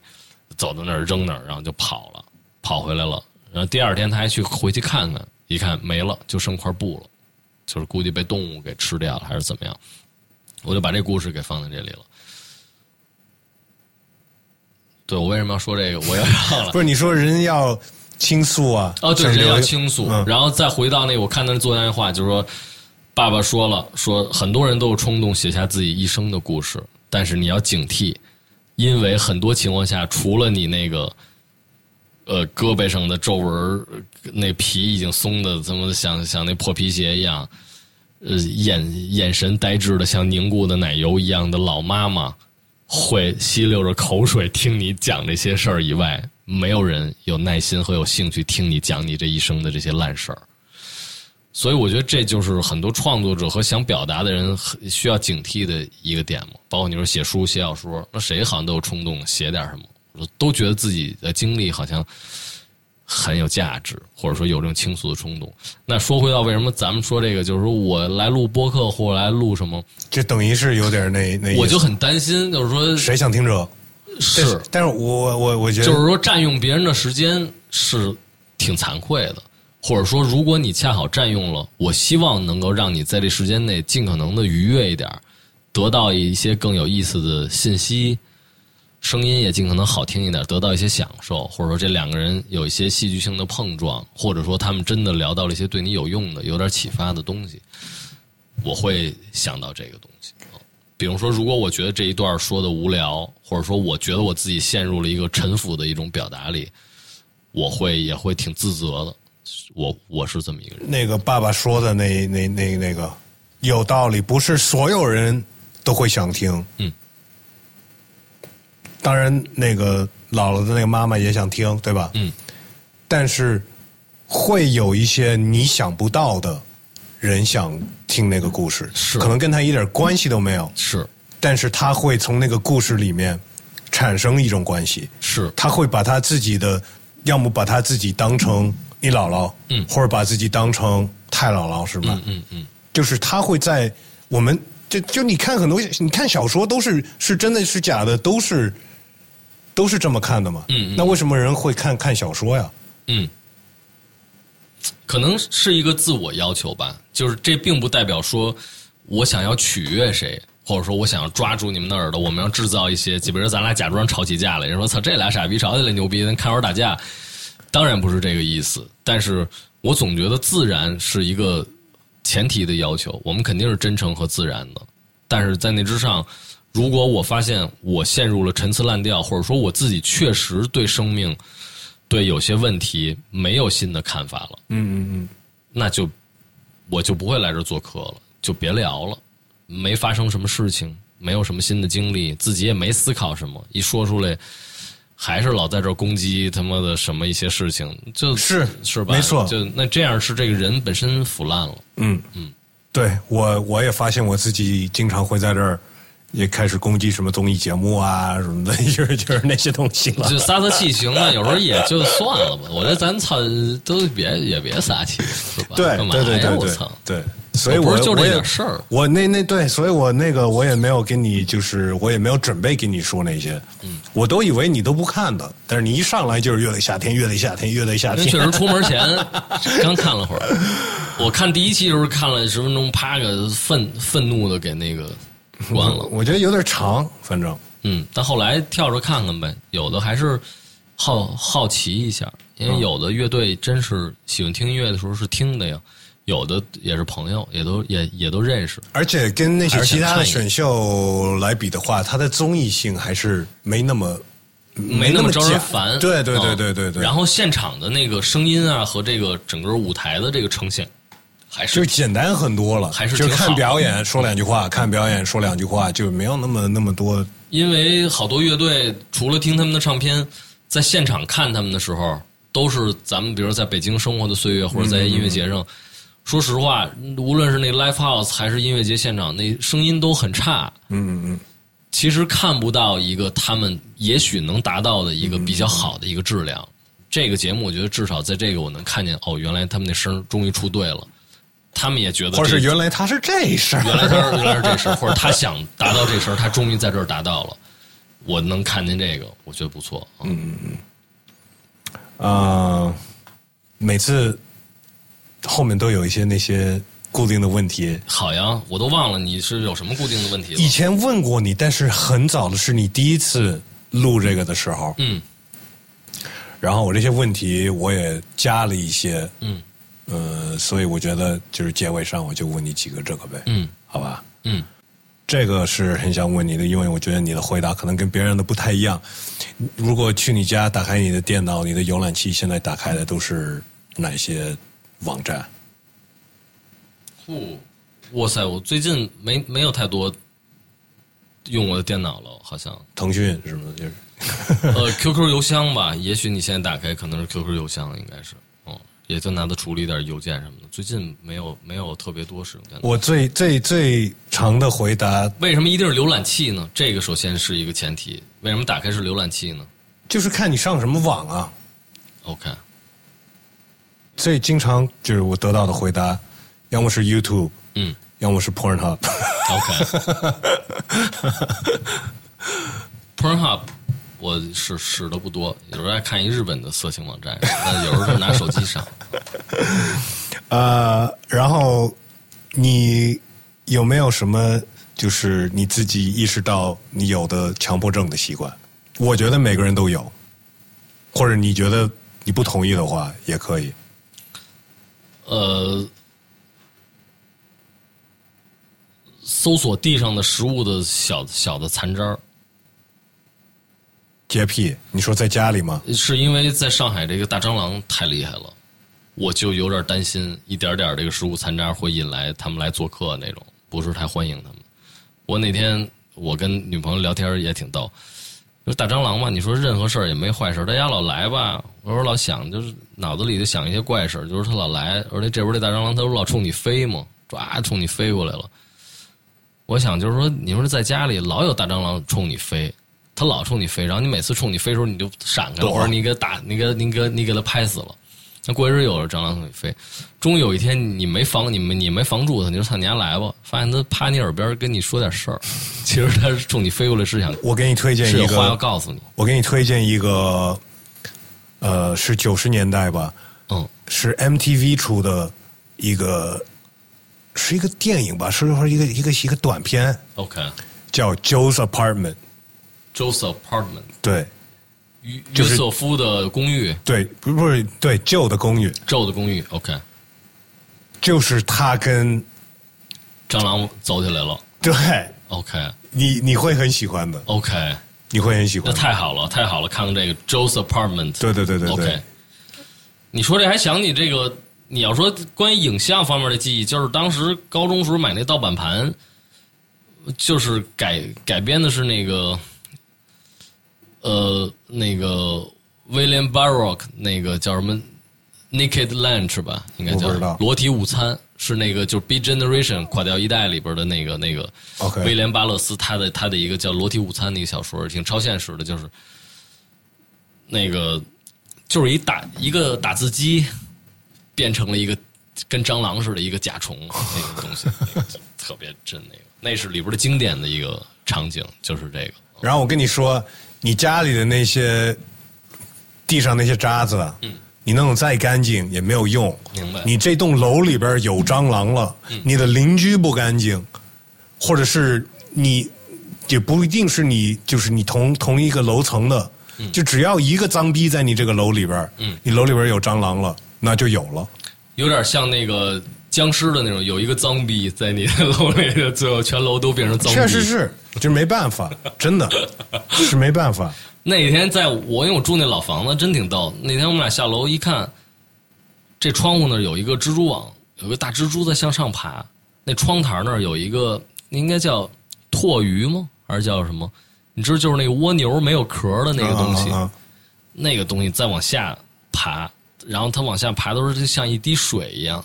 Speaker 2: 走到那儿扔那儿，然后就跑了，跑回来了。然后第二天他还去回去看看，一看没了，就剩块布了，就是估计被动物给吃掉了，还是怎么样。我就把这故事给放在这里了。对我为什么要说这个？我要忘了
Speaker 1: 不。是你说人要倾诉啊？
Speaker 2: 哦，对，人要倾诉，
Speaker 1: 嗯
Speaker 2: 然后再回到那个，我看他作家那话，就是说，爸爸说了，说很多人都有冲动写下自己一生的故事，但是你要警惕，因为很多情况下，除了你那个，呃，胳膊上的皱纹，那皮已经松的，怎么像像那破皮鞋一样，呃，眼眼神呆滞的像凝固的奶油一样的老妈妈，会吸溜着口水听你讲这些事儿以外，没有人有耐心和有兴趣听你讲你这一生的这些烂事儿。所以我觉得这就是很多创作者和想表达的人需要警惕的一个点嘛。包括你说写书、写小说，那谁好像都有冲动写点什么，都觉得自己的经历好像很有价值，或者说有这种倾诉的冲动。那说回到为什么咱们说这个，就是说我来录播客或者来录什么，
Speaker 1: 就等于是有点那那，
Speaker 2: 我就很担心，就是说
Speaker 1: 谁想听这？
Speaker 2: 是
Speaker 1: 但是我我我觉得
Speaker 2: 就是说占用别人的时间是挺惭愧的，或者说，如果你恰好占用了，我希望能够让你在这时间内尽可能的愉悦一点，得到一些更有意思的信息，声音也尽可能好听一点，得到一些享受，或者说这两个人有一些戏剧性的碰撞，或者说他们真的聊到了一些对你有用的、有点启发的东西，我会想到这个东西。比如说，如果我觉得这一段说的无聊，或者说我觉得我自己陷入了一个沉浮的一种表达里，我会也会挺自责的。我我是这么一个人，
Speaker 1: 那个爸爸说的那那那那个有道理，不是所有人都会想听。
Speaker 2: 嗯，
Speaker 1: 当然，那个姥姥的那个妈妈也想听，对吧？
Speaker 2: 嗯，
Speaker 1: 但是会有一些你想不到的人想听那个故事，
Speaker 2: 是
Speaker 1: 可能跟他一点关系都没有，
Speaker 2: 是
Speaker 1: 但是他会从那个故事里面产生一种关系。
Speaker 2: 是
Speaker 1: 他会把他自己的，要么把他自己当成你姥姥，
Speaker 2: 嗯
Speaker 1: 或者把自己当成太姥姥，是吧？
Speaker 2: 嗯嗯嗯，
Speaker 1: 就是他会在我们就就你看很多，你看小说都是是真的是假的，都是都是这么看的嘛。
Speaker 2: 嗯嗯
Speaker 1: 那为什么人会看看小说呀？
Speaker 2: 嗯，可能是一个自我要求吧，就是这并不代表说我想要取悦谁，或者说我想要抓住你们的耳朵，我们要制造一些，比如说咱俩假装吵起架来，人说操这俩傻逼吵起来牛逼，咱看会儿打架，当然不是这个意思，但是我总觉得自然是一个前提的要求，我们肯定是真诚和自然的。但是在那之上，如果我发现我陷入了陈词滥调，或者说我自己确实对生命、对有些问题没有新的看法了，
Speaker 1: 嗯嗯嗯，
Speaker 2: 那就我就不会来这儿做客了，就别聊了。没发生什么事情，没有什么新的经历，自己也没思考什么，一说出来。还是老在这攻击他妈的什么一些事情，就是是吧？
Speaker 1: 没错，
Speaker 2: 就那这样是这个人本身腐烂了。
Speaker 1: 嗯嗯，对我我也发现我自己经常会在这儿也开始攻击什么综艺节目啊什么的，*laughs* 就是就是那些东西了。
Speaker 2: 就撒撒气行了，有时候也就算了吧。我觉得咱操都别也别撒气，是吧？
Speaker 1: 对对对对对，对。所以
Speaker 2: 我
Speaker 1: 就
Speaker 2: 这点事儿，
Speaker 1: 我那那对，所以我那个我也没有跟你，就是我也没有准备跟你说那些，嗯，我都以为你都不看的，但是你一上来就是乐队夏天，乐队夏天，乐队夏天，
Speaker 2: 确实出门前 *laughs* 刚看了会儿，我看第一期的时候看了十分钟，啪个愤愤怒的给那个 *laughs* 关了，
Speaker 1: 我觉得有点长，反正，
Speaker 2: 嗯，但后来跳着看看呗，有的还是好好奇一下，因为有的乐队真是喜欢听音乐的时候是听的呀。有的也是朋友，也都也也都认识，
Speaker 1: 而且跟那些其他的选秀来比的话，它的综艺性还是没那么
Speaker 2: 没
Speaker 1: 那
Speaker 2: 么招人烦。
Speaker 1: 对对对对对对。
Speaker 2: 然后现场的那个声音啊，和这个整个舞台的这个呈现，还是
Speaker 1: 就简单很多了。
Speaker 2: 还是
Speaker 1: 就看表演说两句话，看表演说两句话，就没有那么那么多。
Speaker 2: 因为好多乐队除了听他们的唱片，在现场看他们的时候，都是咱们比如在北京生活的岁月，或者在音乐节上。说实话，无论是那 live house 还是音乐节现场，那声音都很差。
Speaker 1: 嗯嗯嗯，
Speaker 2: 其实看不到一个他们也许能达到的一个比较好的一个质量。这个节目，我觉得至少在这个我能看见，哦，原来他们那声终于出对了。他们也觉得，
Speaker 1: 或者是原来他是这事儿，
Speaker 2: 原来他是原来是这事儿，*laughs* 或者他想达到这声，他终于在这儿达到了。我能看见这个，我觉得不错。
Speaker 1: 嗯嗯嗯，啊，每次。后面都有一些那些固定的问题。
Speaker 2: 好呀，我都忘了你是有什么固定的问题了。
Speaker 1: 以前问过你，但是很早的是你第一次录这个的时候。
Speaker 2: 嗯。
Speaker 1: 然后我这些问题我也加了一些。
Speaker 2: 嗯。
Speaker 1: 呃，所以我觉得就是结尾上我就问你几个这个呗。
Speaker 2: 嗯。
Speaker 1: 好吧。
Speaker 2: 嗯。
Speaker 1: 这个是很想问你的，因为我觉得你的回答可能跟别人的不太一样。如果去你家打开你的电脑，你的浏览器现在打开的都是哪些？网站，
Speaker 2: 呼，哇塞！我最近没没有太多用我的电脑了，好像
Speaker 1: 腾讯什么的？就是 *laughs*
Speaker 2: 呃，QQ 邮箱吧。也许你现在打开可能是 QQ 邮箱，应该是，哦，也就拿它处理点邮件什么的。最近没有没有特别多使用电脑。
Speaker 1: 我最最最长的回答，
Speaker 2: 为什么一定是浏览器呢？这个首先是一个前提。为什么打开是浏览器呢？
Speaker 1: 就是看你上什么网啊。
Speaker 2: OK。
Speaker 1: 最经常就是我得到的回答，要么是 YouTube，
Speaker 2: 嗯，
Speaker 1: 要么是 Pornhub。
Speaker 2: OK，Pornhub *laughs* 我是使的不多，有时候爱看一日本的色情网站，*laughs* 那有时候拿手机上。*laughs*
Speaker 1: 呃，然后你有没有什么就是你自己意识到你有的强迫症的习惯？我觉得每个人都有，或者你觉得你不同意的话也可以。
Speaker 2: 呃，搜索地上的食物的小小的残渣儿，
Speaker 1: 洁癖。你说在家里吗？
Speaker 2: 是因为在上海这个大蟑螂太厉害了，我就有点担心，一点点这个食物残渣会引来他们来做客那种，不是太欢迎他们。我那天我跟女朋友聊天也挺逗。就大蟑螂嘛，你说任何事儿也没坏事，大家老来吧，我说老想，就是脑子里就想一些怪事就是他老来，而且这边这大蟑螂，他不老冲你飞吗？抓冲你飞过来了。我想就是说，你说在家里老有大蟑螂冲你飞，他老冲你飞，然后你每次冲你飞的时候你就闪开了，或者你给打，你给你给你给他拍死了。那过一阵有了蟑螂从你飞，终于有一天你没防你没你没防住它，你说操你家来吧，发现它趴你耳边跟你说点事儿，*laughs* 其实它是冲你飞过来是想。
Speaker 1: 我给你推荐一个
Speaker 2: 话要告诉你，
Speaker 1: 我给你推荐一个，呃，是九十年代吧，
Speaker 2: 嗯，
Speaker 1: 是 MTV 出的一个，是一个电影吧，是说一个一个一个短片
Speaker 2: ，OK，
Speaker 1: 叫 Joe's Apartment，Joe's
Speaker 2: Apartment，
Speaker 1: 对。
Speaker 2: 约瑟夫的公寓，
Speaker 1: 对，不不是对旧的公寓，
Speaker 2: 旧的公寓。OK，
Speaker 1: 就是他跟
Speaker 2: 蟑螂走起来了。
Speaker 1: 对
Speaker 2: OK
Speaker 1: 你你会很喜欢的
Speaker 2: ，OK，
Speaker 1: 你会很喜欢那。
Speaker 2: 太好了，太好了！看看这个 Joseph Apartment，。
Speaker 1: 对对对对对
Speaker 2: OK，你说这还想起这个？你要说关于影像方面的记忆，就是当时高中时候买那盗版盘，就是改改编的是那个，呃，那个 William Baroque 那个叫什么 Naked Lunch 吧，应该叫裸体午餐，是那个就是 B Generation 垮掉一代里边的那个那个威廉巴勒斯他的他的一个叫《裸体午餐》的一个小说，挺超现实的，就是那个就是一打一个打字机变成了一个跟蟑螂似的一个甲虫那个东西，*laughs* 那个特别真那个，那是里边的经典的一个场景，就是这个。
Speaker 1: 然后我跟你说，你家里的那些地上那些渣子，嗯，你弄得再干净也没有用。
Speaker 2: 明白。
Speaker 1: 你这栋楼里边有蟑螂了，你的邻居不干净，或者是你也不一定是你，就是你同同一个楼层的，就只要一个脏逼在你这个楼里边，
Speaker 2: 嗯，
Speaker 1: 你楼里边有蟑螂了，那就有了。
Speaker 2: 有点像那个僵尸的那种，有一个脏逼在你的楼里的，最后全楼都变成脏逼。
Speaker 1: 确实是，这没办法，真的是没办法。
Speaker 2: 那天在我因为我住那老房子真挺逗。那天我们俩下楼一看，这窗户那儿有一个蜘蛛网，有个大蜘蛛在向上爬。那窗台那儿有一个，应该叫唾鱼吗？还是叫什么？你知道，就是那个蜗牛没有壳的那个东西，
Speaker 1: 啊啊啊
Speaker 2: 那个东西再往下爬，然后它往下爬的时候就像一滴水一样，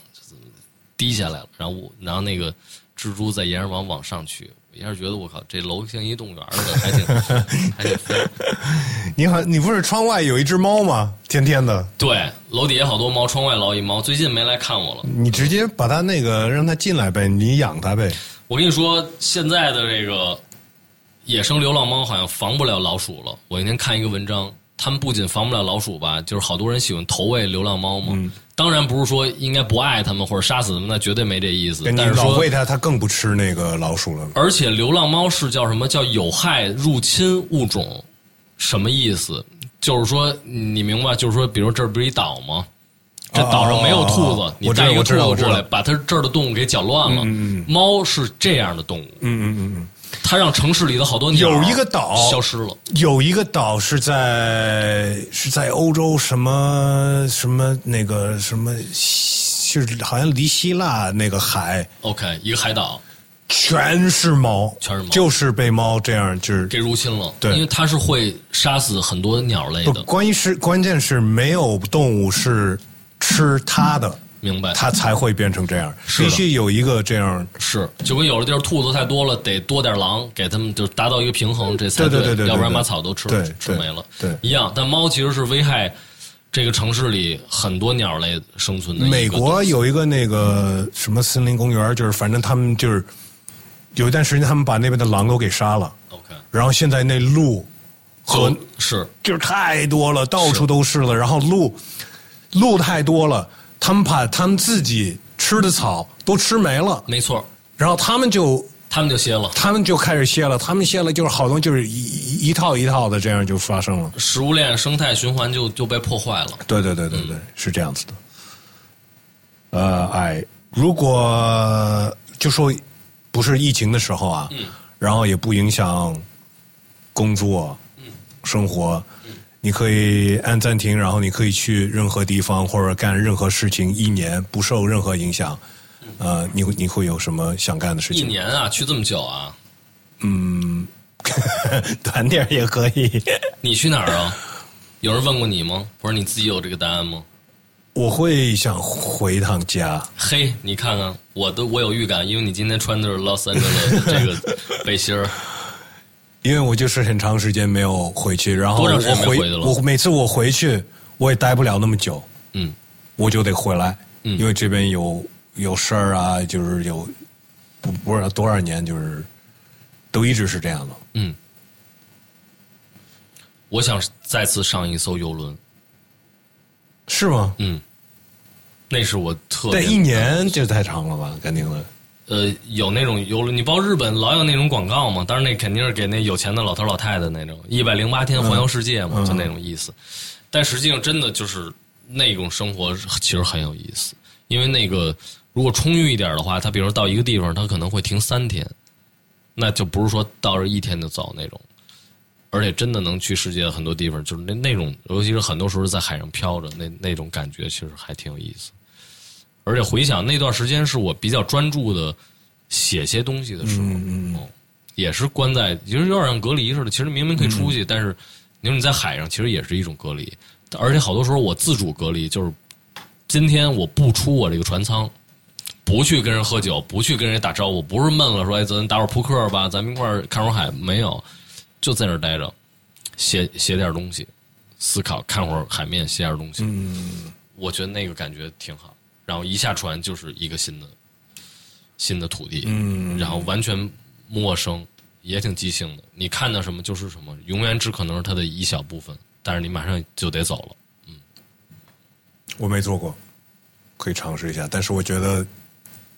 Speaker 2: 就是滴下来了。然后我，然后那个蜘蛛在沿着往往上去，我一下觉得我靠，这楼像一动物园似的，还挺还挺 *laughs* 飞。
Speaker 1: 你好，你不是窗外有一只猫吗？天天的，
Speaker 2: 对，楼底下好多猫，窗外老一猫，最近没来看我了。
Speaker 1: 你直接把它那个让它进来呗，你养它呗。
Speaker 2: 我跟你说，现在的这个野生流浪猫好像防不了老鼠了。我那天看一个文章，他们不仅防不了老鼠吧，就是好多人喜欢投喂流浪猫嘛。
Speaker 1: 嗯
Speaker 2: 当然不是说应该不爱它们或者杀死它们，那绝对没这意思。但是说
Speaker 1: 老喂它，它更不吃那个老鼠了。
Speaker 2: 而且流浪猫是叫什么叫有害入侵物种？什么意思？就是说，你明白？就是说，比如这儿不是一岛吗？这岛上没有兔子，你带一个兔子过来，把它这儿的动物给搅乱了。
Speaker 1: 嗯嗯
Speaker 2: 猫是这样的动物，
Speaker 1: 嗯嗯嗯
Speaker 2: 它让城市里的好多鸟
Speaker 1: 有一个岛
Speaker 2: 消失了。
Speaker 1: 嗯，有一个岛是在是在欧洲什么什么那个什么，就是好像离希腊那个海
Speaker 2: OK，一个海岛。
Speaker 1: 全是猫，
Speaker 2: 全是猫。
Speaker 1: 就是被猫这样就是
Speaker 2: 给入侵了，
Speaker 1: 对。
Speaker 2: 因为它是会杀死很多鸟类
Speaker 1: 不
Speaker 2: 的，
Speaker 1: 关于是关键是没有动物是吃它的，
Speaker 2: 明白？
Speaker 1: 它才会变成这样，
Speaker 2: 是
Speaker 1: 必须有一个这样。
Speaker 2: 是，就跟有的地儿兔子太多了，得多点狼，给它们就达到一个平衡，这才
Speaker 1: 对对对
Speaker 2: 要不然把草都吃
Speaker 1: 对对
Speaker 2: 吃没了。
Speaker 1: 对。
Speaker 2: 一样。但猫其实是危害这个城市里很多鸟类生存的
Speaker 1: 美国有一个那个什么森林公园，就是反正他们就是有一段时间，他们把那边的狼都给杀了
Speaker 2: ，OK，
Speaker 1: 然后现在那鹿和
Speaker 2: 是。
Speaker 1: 就是太多了，到处都是了，然后鹿鹿太多了，他们把他们自己吃的草都吃没了，
Speaker 2: 没错，
Speaker 1: 然后他们就
Speaker 2: 他们就歇了。
Speaker 1: 他们就开始歇了，他们歇了就是好多就是一一一套一套的这样就发生了。
Speaker 2: 食物链生态循环就就被破坏了。
Speaker 1: 对对对对对，是这样子的。呃，哎，如果就说不是疫情的时候啊，然后也不影响工作、生活，你可以按暂停，然后你可以去任何地方或者干任何事情，一年不受任何影响。呃，你会你会有什么想干的事情
Speaker 2: 一
Speaker 1: 情？
Speaker 2: 年啊，去这么久啊？
Speaker 1: 嗯 *laughs* 短点也可以。*laughs*
Speaker 2: 你去哪儿啊？有人问过你吗？或者你自己有这个答案吗？
Speaker 1: 我会想回一趟家。
Speaker 2: 嘿，你看看，我都我有预感，因为你今天穿的是 Los Angeles 的这个 *laughs* 背心儿，
Speaker 1: 因为我就是很长时间没有回去，然后
Speaker 2: 多长时间没
Speaker 1: 我回
Speaker 2: 回去了
Speaker 1: 我每次我回去，我也待不了那么久，
Speaker 2: 嗯，
Speaker 1: 我就得回来，
Speaker 2: 嗯
Speaker 1: 因为这边有有事儿啊，就是有不不知道多少年，就是都一直是这样的。
Speaker 2: 嗯，我想再次上一艘游轮，
Speaker 1: 是吗？
Speaker 2: 嗯，那是我特别
Speaker 1: 但一年这太长了吧，肯定的。
Speaker 2: 呃，有那种游轮，你包日本老有那种广告嘛，当然那肯定是给那有钱的老头老太太那种一百零八天环游世界嘛，就那种意思。但实际上，真的就是那种生活其实很有意思，因为那个如果充裕一点的话，他比如到一个地方，他可能会停三天，那就不是说到这一天就走那种，而且真的能去世界很多地方，就是那那种，尤其是很多时候在海上漂着，那那种感觉其实还挺有意思。而且回想那段时间是我比较专注的写些东西的时候，
Speaker 1: 嗯
Speaker 2: 哦，也是关在，其实有点像隔离似的。其实明明可以出去，但是你说你在海上，其实也是一种隔离。而且好多时候我自主隔离，就是今天我不出我这个船舱，不去跟人喝酒，不去跟人打招呼，不是闷了说哎咱打会儿扑克吧，咱们一块儿看会儿海，没有，就在那儿待着，写写点东西，思考，看会儿海面，写点东西。
Speaker 1: 嗯
Speaker 2: 我觉得那个感觉挺好。然后一下船就是一个新的新的土地，
Speaker 1: 嗯，
Speaker 2: 然后完全陌生，也挺即兴的。你看到什么就是什么，永远只可能是它的一小部分，但是你马上就得走了。
Speaker 1: 嗯我没做过，可以尝试一下。但是我觉得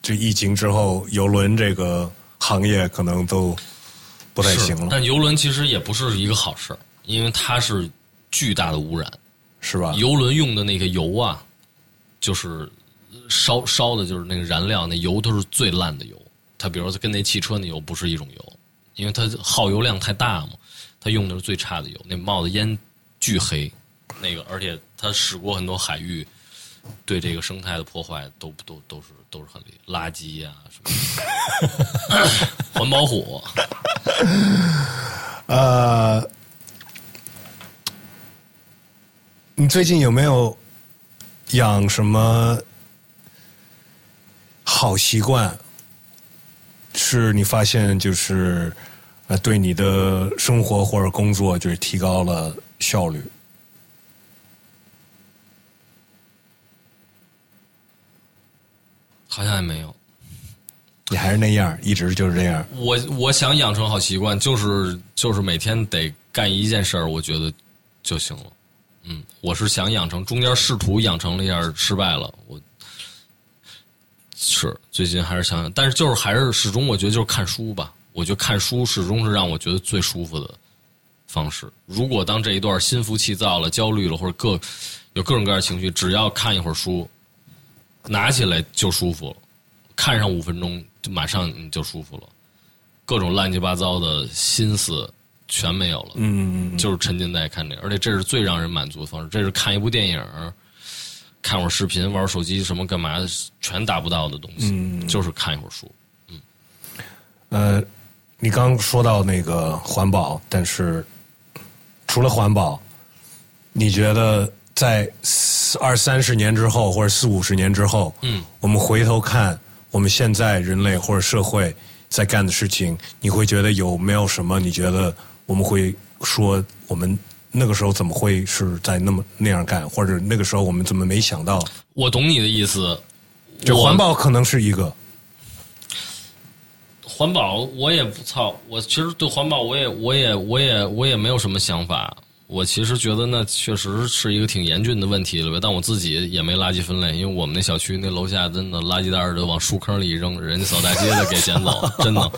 Speaker 1: 这疫情之后，游轮这个行业可能都不太行了，
Speaker 2: 但游轮其实也不是一个好事儿，因为它是巨大的污染。
Speaker 1: 是吧？
Speaker 2: 游轮用的那个油啊，就是烧烧的，就是那个燃料，那油都是最烂的油。它比如说跟那汽车那油不是一种油，因为它耗油量太大嘛，它用的是最差的油，那冒的烟巨黑，那个而且它驶过很多海域，对这个生态的破坏都都都是都是很厉，垃圾呀、什么，*laughs* 环保虎。*laughs*
Speaker 1: 呃，你最近有没有养什么好习惯？是你发现就是呃，对你的生活或者工作就是提高了效率？
Speaker 2: 好像也没有。
Speaker 1: 你还是那样，一直就是这样。
Speaker 2: 我我想养成好习惯，就是就是每天得干一件事儿，我觉得就行了。嗯，我是想养成，中间试图养成了一下，失败了。我是最近还是想想，但是就是还是始终，我觉得就是看书吧。我觉得看书始终是让我觉得最舒服的方式。如果当这一段心浮气躁了、焦虑了，或者各有各种各样的情绪，只要看一会儿书，拿起来就舒服了。看上五分钟，就马上你就舒服了，各种乱七八糟的心思全没有了，
Speaker 1: 嗯，
Speaker 2: 就是沉浸在看这个，而且这是最让人满足的方式。这是看一部电影、看会儿视频、玩会儿手机什么干嘛的，全达不到的东西，
Speaker 1: 嗯
Speaker 2: 就是看一会儿书。
Speaker 1: 嗯呃，你刚说到那个环保，但是除了环保，你觉得在四二三十年之后，或者四五十年之后，
Speaker 2: 嗯，
Speaker 1: 我们回头看我们现在人类或者社会在干的事情，你会觉得有没有什么？你觉得我们会说我们那个时候怎么会是在那么那样干，或者那个时候我们怎么没想到？
Speaker 2: 我懂你的意思，
Speaker 1: 这环保可能是一个，
Speaker 2: 环保我也不操，我其实对环保我也我也我也我也没有什么想法。我其实觉得那确实是一个挺严峻的问题了呗，但我自己也没垃圾分类，因为我们那小区那楼下真的垃圾袋儿都往树坑里一扔，人家扫大街的给捡走，真的，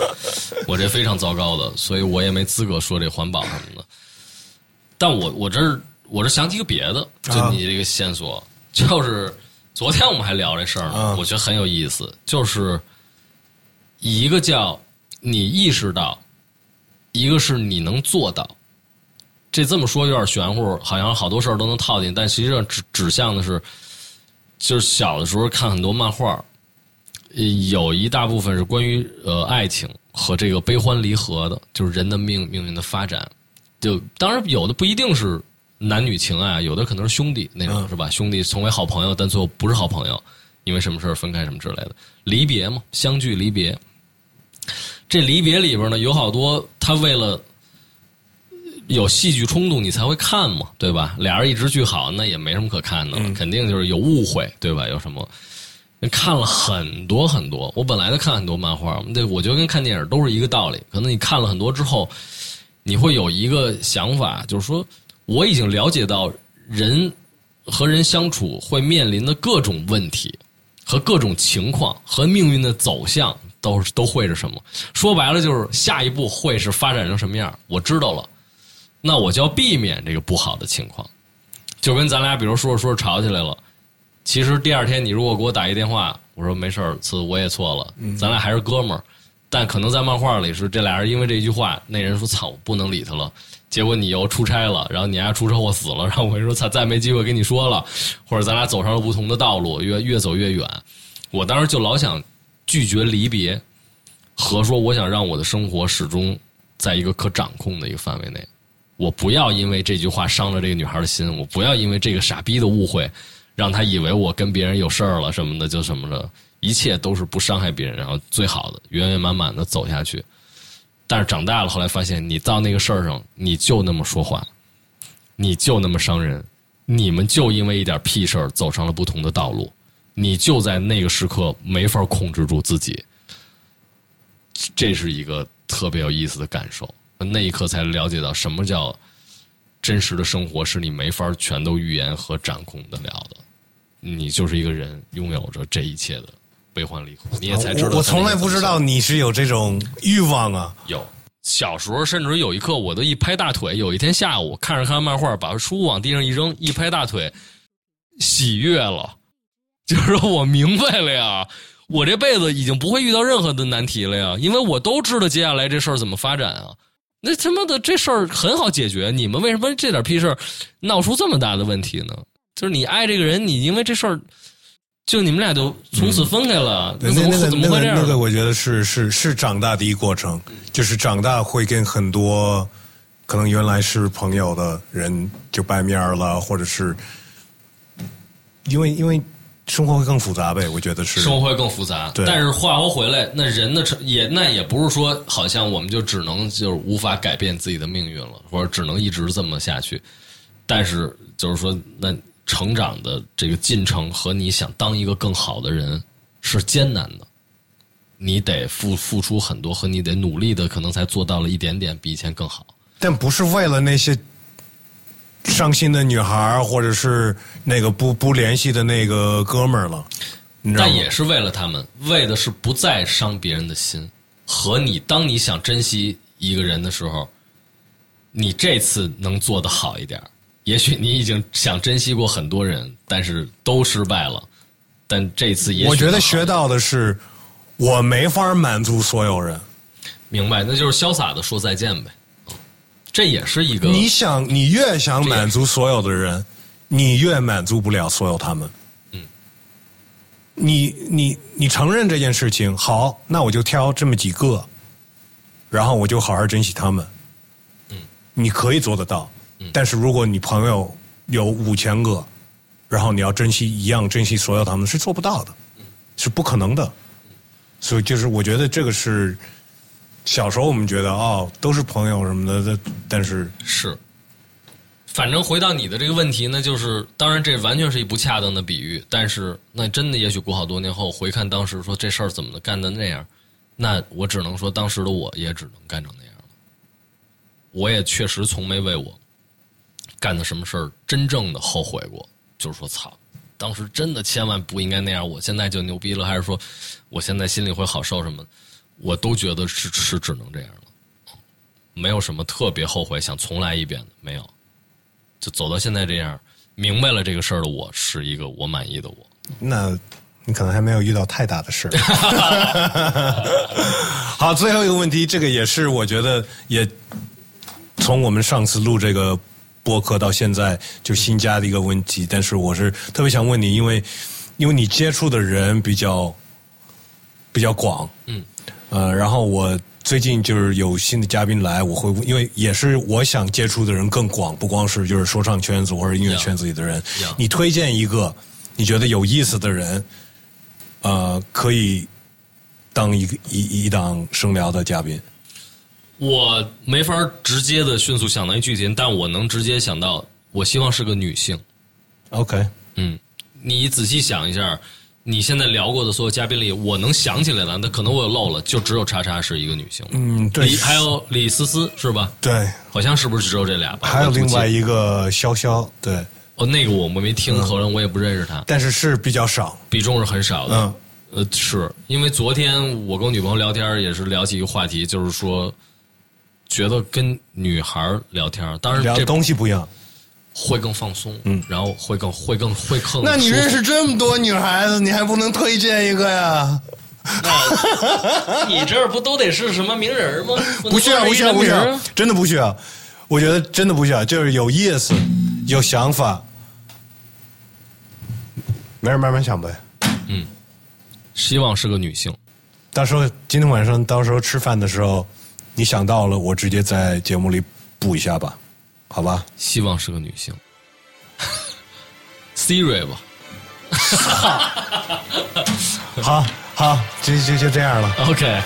Speaker 2: 我这非常糟糕的，所以我也没资格说这环保什么的。但我我这儿我这想起个别的，就
Speaker 1: 啊
Speaker 2: 你这个线索，就是昨天我们还聊这事儿呢，
Speaker 1: 啊
Speaker 2: 我觉得很有意思，就是一个叫你意识到，一个是你能做到。这这么说有点玄乎，好像好多事儿都能套进，但实际上指指向的是，就是小的时候看很多漫画，呃有一大部分是关于呃爱情和这个悲欢离合的，就是人的命命运的发展。就当然有的不一定是男女情爱，有的可能是兄弟那种、
Speaker 1: 嗯
Speaker 2: 是吧？兄弟成为好朋友，但最后不是好朋友，因为什么事儿分开什么之类的，离别嘛，相聚离别。这离别里边呢，有好多他为了有戏剧冲突，你才会看嘛，对吧？俩人一直聚好，那也没什么可看的了，肯定就是有误会，对吧？有什么？看了很多很多，我本来就看很多漫画，那，我觉得跟看电影都是一个道理。可能你看了很多之后，你会有一个想法，就是说，我已经了解到人和人相处会面临的各种问题和各种情况和命运的走向都都会是什么？说白了就是下一步会是发展成什么样，我知道了，那我就要避免这个不好的情况。就跟咱俩比如说着说着吵起来了，其实第二天你如果给我打一电话，我说没事儿，次我也错了，咱俩还是哥们儿。但可能在漫画里是这俩人因为这一句话，那人说操，我不能理他了。结果你又出差了，然后你还出车祸死了，然后我跟你说操，再没机会跟你说了，或者咱俩走上了不同的道路，越越走越远。我当时就老想拒绝离别，和说我想让我的生活始终在一个可掌控的一个范围内。我不要因为这句话伤了这个女孩的心，我不要因为这个傻逼的误会，让她以为我跟别人有事儿了什么的，就什么的。一切都是不伤害别人，然后最好的圆圆满满的走下去。但是长大了，后来发现你到那个事儿上，你就那么说话，你就那么伤人，你们就因为一点屁事儿走上了不同的道路，你就在那个时刻没法控制住自己。这是一个特别有意思的感受。那一刻才了解到什么叫真实的生活，是你没法全都预言和掌控得了的。你就是一个人，拥有着这一切的。悲欢离合，你也才知道。
Speaker 1: 我从来不知道你是有这种欲望啊！
Speaker 2: 有小时候，甚至有一刻，我都一拍大腿。有一天下午，看着看漫画，把书往地上一扔，一拍大腿，喜悦了。*laughs* 就是我明白了呀，我这辈子已经不会遇到任何的难题了呀，因为我都知道接下来这事儿怎么发展啊。那他妈的这事儿很好解决，你们为什么这点屁事儿闹出这么大的问题呢？就是你爱这个人，你因为这事儿。就你们俩就从此分开了，
Speaker 1: 那
Speaker 2: 怎么怎么会这样？
Speaker 1: 那个我觉得是是是长大的一个过程，就是长大会跟很多可能原来是朋友的人就掰面了，或者是因为因为生活会更复杂呗。我觉得是
Speaker 2: 生活会更复杂。但是话说回来，那人的成也那也不是说好像我们就只能就是无法改变自己的命运了，或者只能一直这么下去。但是就是说那。成长的这个进程和你想当一个更好的人是艰难的，你得付付出很多，和你得努力的，可能才做到了一点点比以前更好。
Speaker 1: 但不是为了那些伤心的女孩或者是那个不不联系的那个哥们儿了。
Speaker 2: 但也是为了他们，为的是不再伤别人的心。和你，当你想珍惜一个人的时候，你这次能做的好一点。也许你已经想珍惜过很多人，但是都失败了。但这次也
Speaker 1: 我觉得学到的是，我没法满足所有人。
Speaker 2: 明白，那就是潇洒的说再见呗。这也是一个
Speaker 1: 你想，你越想满足所有的人，你越满足不了所有他们。
Speaker 2: 嗯，
Speaker 1: 你你你承认这件事情，好，那我就挑这么几个，然后我就好好珍惜他们。
Speaker 2: 嗯，
Speaker 1: 你可以做得到。但是如果你朋友有五千个，然后你要珍惜一样珍惜所有他们，是做不到的，是不可能的。所以就是我觉得这个是小时候我们觉得哦都是朋友什么的，但是
Speaker 2: 是，反正回到你的这个问题呢，就是当然这完全是一不恰当的比喻，但是那真的也许过好多年后回看当时说这事儿怎么干的那样，那我只能说当时的我也只能干成那样了。我也确实从没为我。干的什么事儿真正的后悔过？就是说，操，当时真的千万不应该那样。我现在就牛逼了，还是说，我现在心里会好受什么？我都觉得是是只能这样了，没有什么特别后悔想重来一遍的，没有。就走到现在这样，明白了这个事儿的我是一个我满意的我。
Speaker 1: 那你可能还没有遇到太大的事儿。*laughs* 好，最后一个问题，这个也是我觉得也从我们上次录这个。播客到现在就新加的一个问题，但是我是特别想问你，因为因为你接触的人比较比较广，
Speaker 2: 嗯，
Speaker 1: 呃，然后我最近就是有新的嘉宾来，我会因为也是我想接触的人更广，不光是就是说唱圈子或者音乐圈子里的人，你推荐一个你觉得有意思的人，呃，可以当一个一一档声聊的嘉宾。
Speaker 2: 我没法直接的迅速想到一剧情，但我能直接想到，我希望是个女性。
Speaker 1: OK，
Speaker 2: 嗯，你仔细想一下，你现在聊过的所有嘉宾里，我能想起来的，那可能我有漏了，就只有叉叉是一个女性。
Speaker 1: 嗯，对，
Speaker 2: 还有李思思是吧？
Speaker 1: 对，
Speaker 2: 好像是不是只有这俩？
Speaker 1: 还有另外一个潇潇，对。
Speaker 2: 哦，那个我我没听，可能我也不认识他。
Speaker 1: 但是是比较少，
Speaker 2: 比重是很少的。
Speaker 1: 嗯，
Speaker 2: 呃，是因为昨天我跟我女朋友聊天，也是聊起一个话题，就是说，觉得跟女孩聊天，当然
Speaker 1: 聊
Speaker 2: 这
Speaker 1: 东西不一样。
Speaker 2: 会更放松，嗯，然后会更会更会更。
Speaker 1: 那你认识这么多女孩子，你还不能推荐一个呀？*laughs*
Speaker 2: 你这儿不都得是什么名人吗？
Speaker 1: 不需要，不需要，不需要，真的不需要。我觉得真的不需要，就是有意思，有想法，没人慢慢想呗。
Speaker 2: 嗯，希望是个女性。
Speaker 1: 到时候今天晚上，到时候吃饭的时候，你想到了，我直接在节目里补一下吧。好吧，
Speaker 2: 希望是个女性，*laughs* Siri 吧，*laughs*
Speaker 1: 好好，就就就这样了
Speaker 2: ，OK。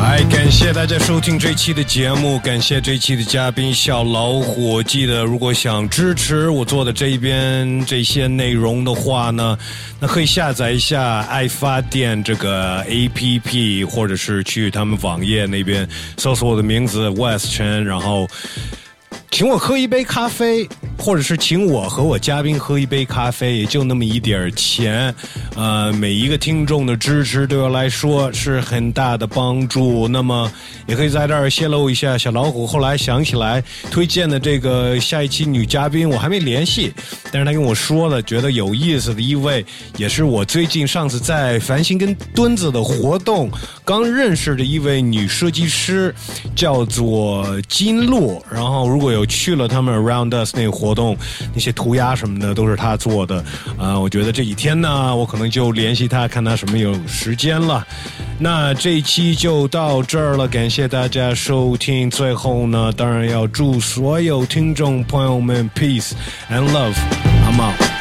Speaker 1: 感谢大家收听这期的节目，感谢这期的嘉宾小老虎。记得如果想支持我做的这一边这些内容的话呢，那可以下载一下爱发电这个 APP，或者是去他们网页那边搜索我的名字 West Chen，然后。请我喝一杯咖啡，或者是请我和我嘉宾喝一杯咖啡，也就那么一点钱，呃，每一个听众的支持对我来说是很大的帮助。那么，也可以在这儿泄露一下，小老虎后来想起来推荐的这个下一期女嘉宾，我还没联系，但是他跟我说了，觉得有意思的一位，也是我最近上次在繁星跟墩子的活动刚认识的一位女设计师，叫做金洛。然后，如果有去了他们 Around Us 那个活动，那些涂鸦什么的都是他做的。啊，我觉得这几天呢，我可能就联系他，看他什么有时间了。那这一期就到这儿了，感谢大家收听。最后呢，当然要祝所有听众朋友们 Peace and Love，I'm out。